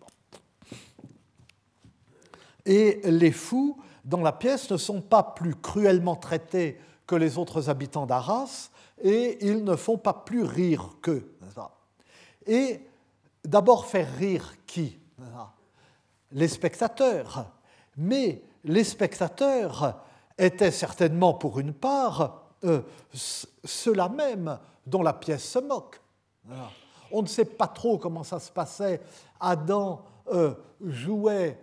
Speaker 2: Et les fous dans la pièce ne sont pas plus cruellement traités que les autres habitants d'Arras et ils ne font pas plus rire qu'eux. Et d'abord faire rire qui Les spectateurs. Mais les spectateurs étaient certainement pour une part euh, ceux-là même dont la pièce se moque. On ne sait pas trop comment ça se passait. Adam euh, jouait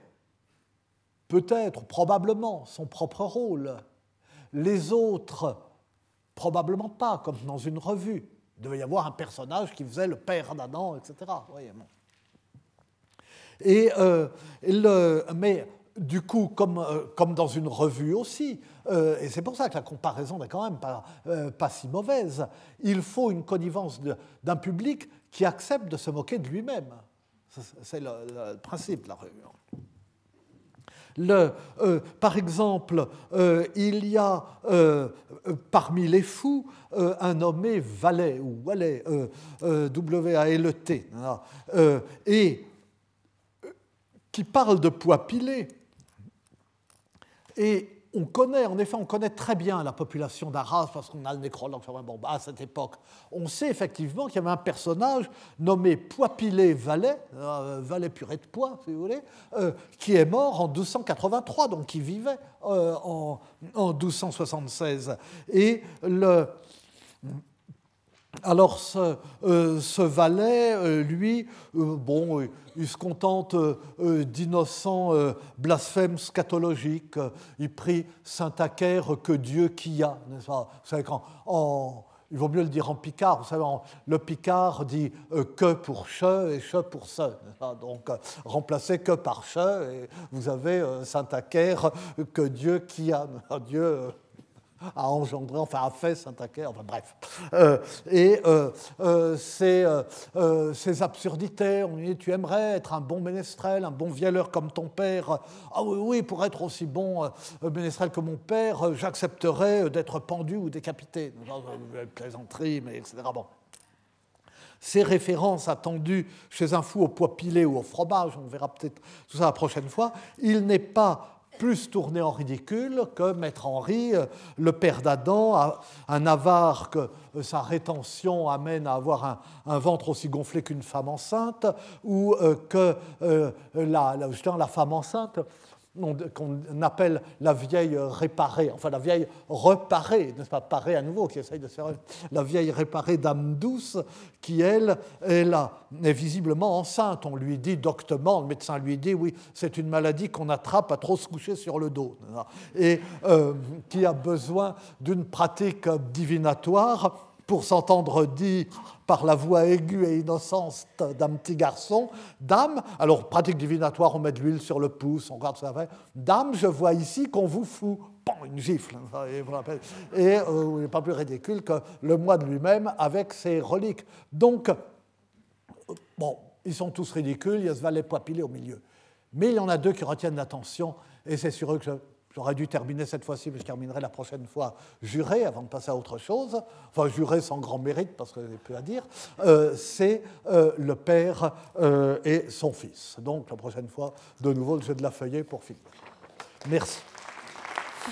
Speaker 2: peut-être, probablement, son propre rôle. Les autres, probablement pas, comme dans une revue. Il devait y avoir un personnage qui faisait le père d'Adam, etc. Et, euh, mais du coup, comme, euh, comme, dans une revue aussi, euh, et c'est pour ça que la comparaison n'est quand même pas, pas si mauvaise, il faut une connivence d'un public qui accepte de se moquer de lui-même. C'est le, principe de la revue. Le, par exemple, il y a parmi les fous un nommé Valet, ou Valet, W-A-L-T, et qui parle de poids pilé. Et on connaît, en effet, on connaît très bien la population d'Arras parce qu'on a le nécrologue bon, à cette époque. On sait effectivement qu'il y avait un personnage nommé Poipilé Valet, euh, Valet puré de poids, si vous voulez, euh, qui est mort en 1283, donc qui vivait euh, en, en, 1276. Et le, alors ce, euh, valet, euh, lui, euh, bon, il se contente d'innocents blasphèmes scatologiques. Il prie Saint-Acaire que Dieu qui a, n'est-ce pas? Vous savez, il vaut mieux le dire en picard. Vous savez, le picard dit que pour che et che pour ce. Donc, remplacez que par che et vous avez Saint-Acaire que Dieu qui a. Dieu a engendré, enfin a fait Saint-Acaire, enfin bref. Euh, et euh, euh, ces, absurdités, on dit tu aimerais être un bon ménestrel, un bon vielleur comme ton père. Ah oui, oui, pour être aussi bon ménestrel que mon père, j'accepterais d'être pendu ou décapité. Plaisanterie, mais etc. Bon. Ces références attendues chez un fou au poids pilé ou au fromage, on verra peut-être tout ça la prochaine fois, il n'est pas plus tourner en ridicule que Maître Henri, euh, le père d'Adam, un avare que euh, sa rétention amène à avoir un, ventre aussi gonflé qu'une femme enceinte, ou euh, que la, la, femme enceinte qu'on appelle la vieille réparée, enfin la vieille reparée, n'est-ce pas, parée à nouveau, qui essaye de faire la vieille réparée d'âme douce, qui elle est, là, est visiblement enceinte. On lui dit doctement, le médecin lui dit, oui, c'est une maladie qu'on attrape à trop se coucher sur le dos, et euh, qui a besoin d'une pratique divinatoire pour s'entendre dire par la voix aiguë et innocente d'un petit garçon, Dame, alors pratique divinatoire, on met de l'huile sur le pouce, on regarde ça fait, Dame, je vois ici qu'on vous fout, une gifle, et euh, il n'est pas plus ridicule que le mois de lui-même avec ses reliques. Donc, bon, ils sont tous ridicules, il y a ce valet poipilé au milieu. Mais il y en a deux qui retiennent l'attention, et c'est sur eux que je J'aurais dû terminer cette fois-ci, mais je terminerai la prochaine fois juré avant de passer à autre chose. Enfin, juré sans grand mérite, parce que j'ai peu à dire. Euh, c'est euh, le père euh, et son fils. Donc, la prochaine fois, de nouveau, le jeu de la feuillée pour finir. Merci.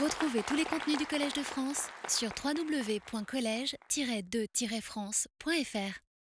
Speaker 1: Retrouvez tous les contenus du Collège de France sur www.colège-2-france.fr.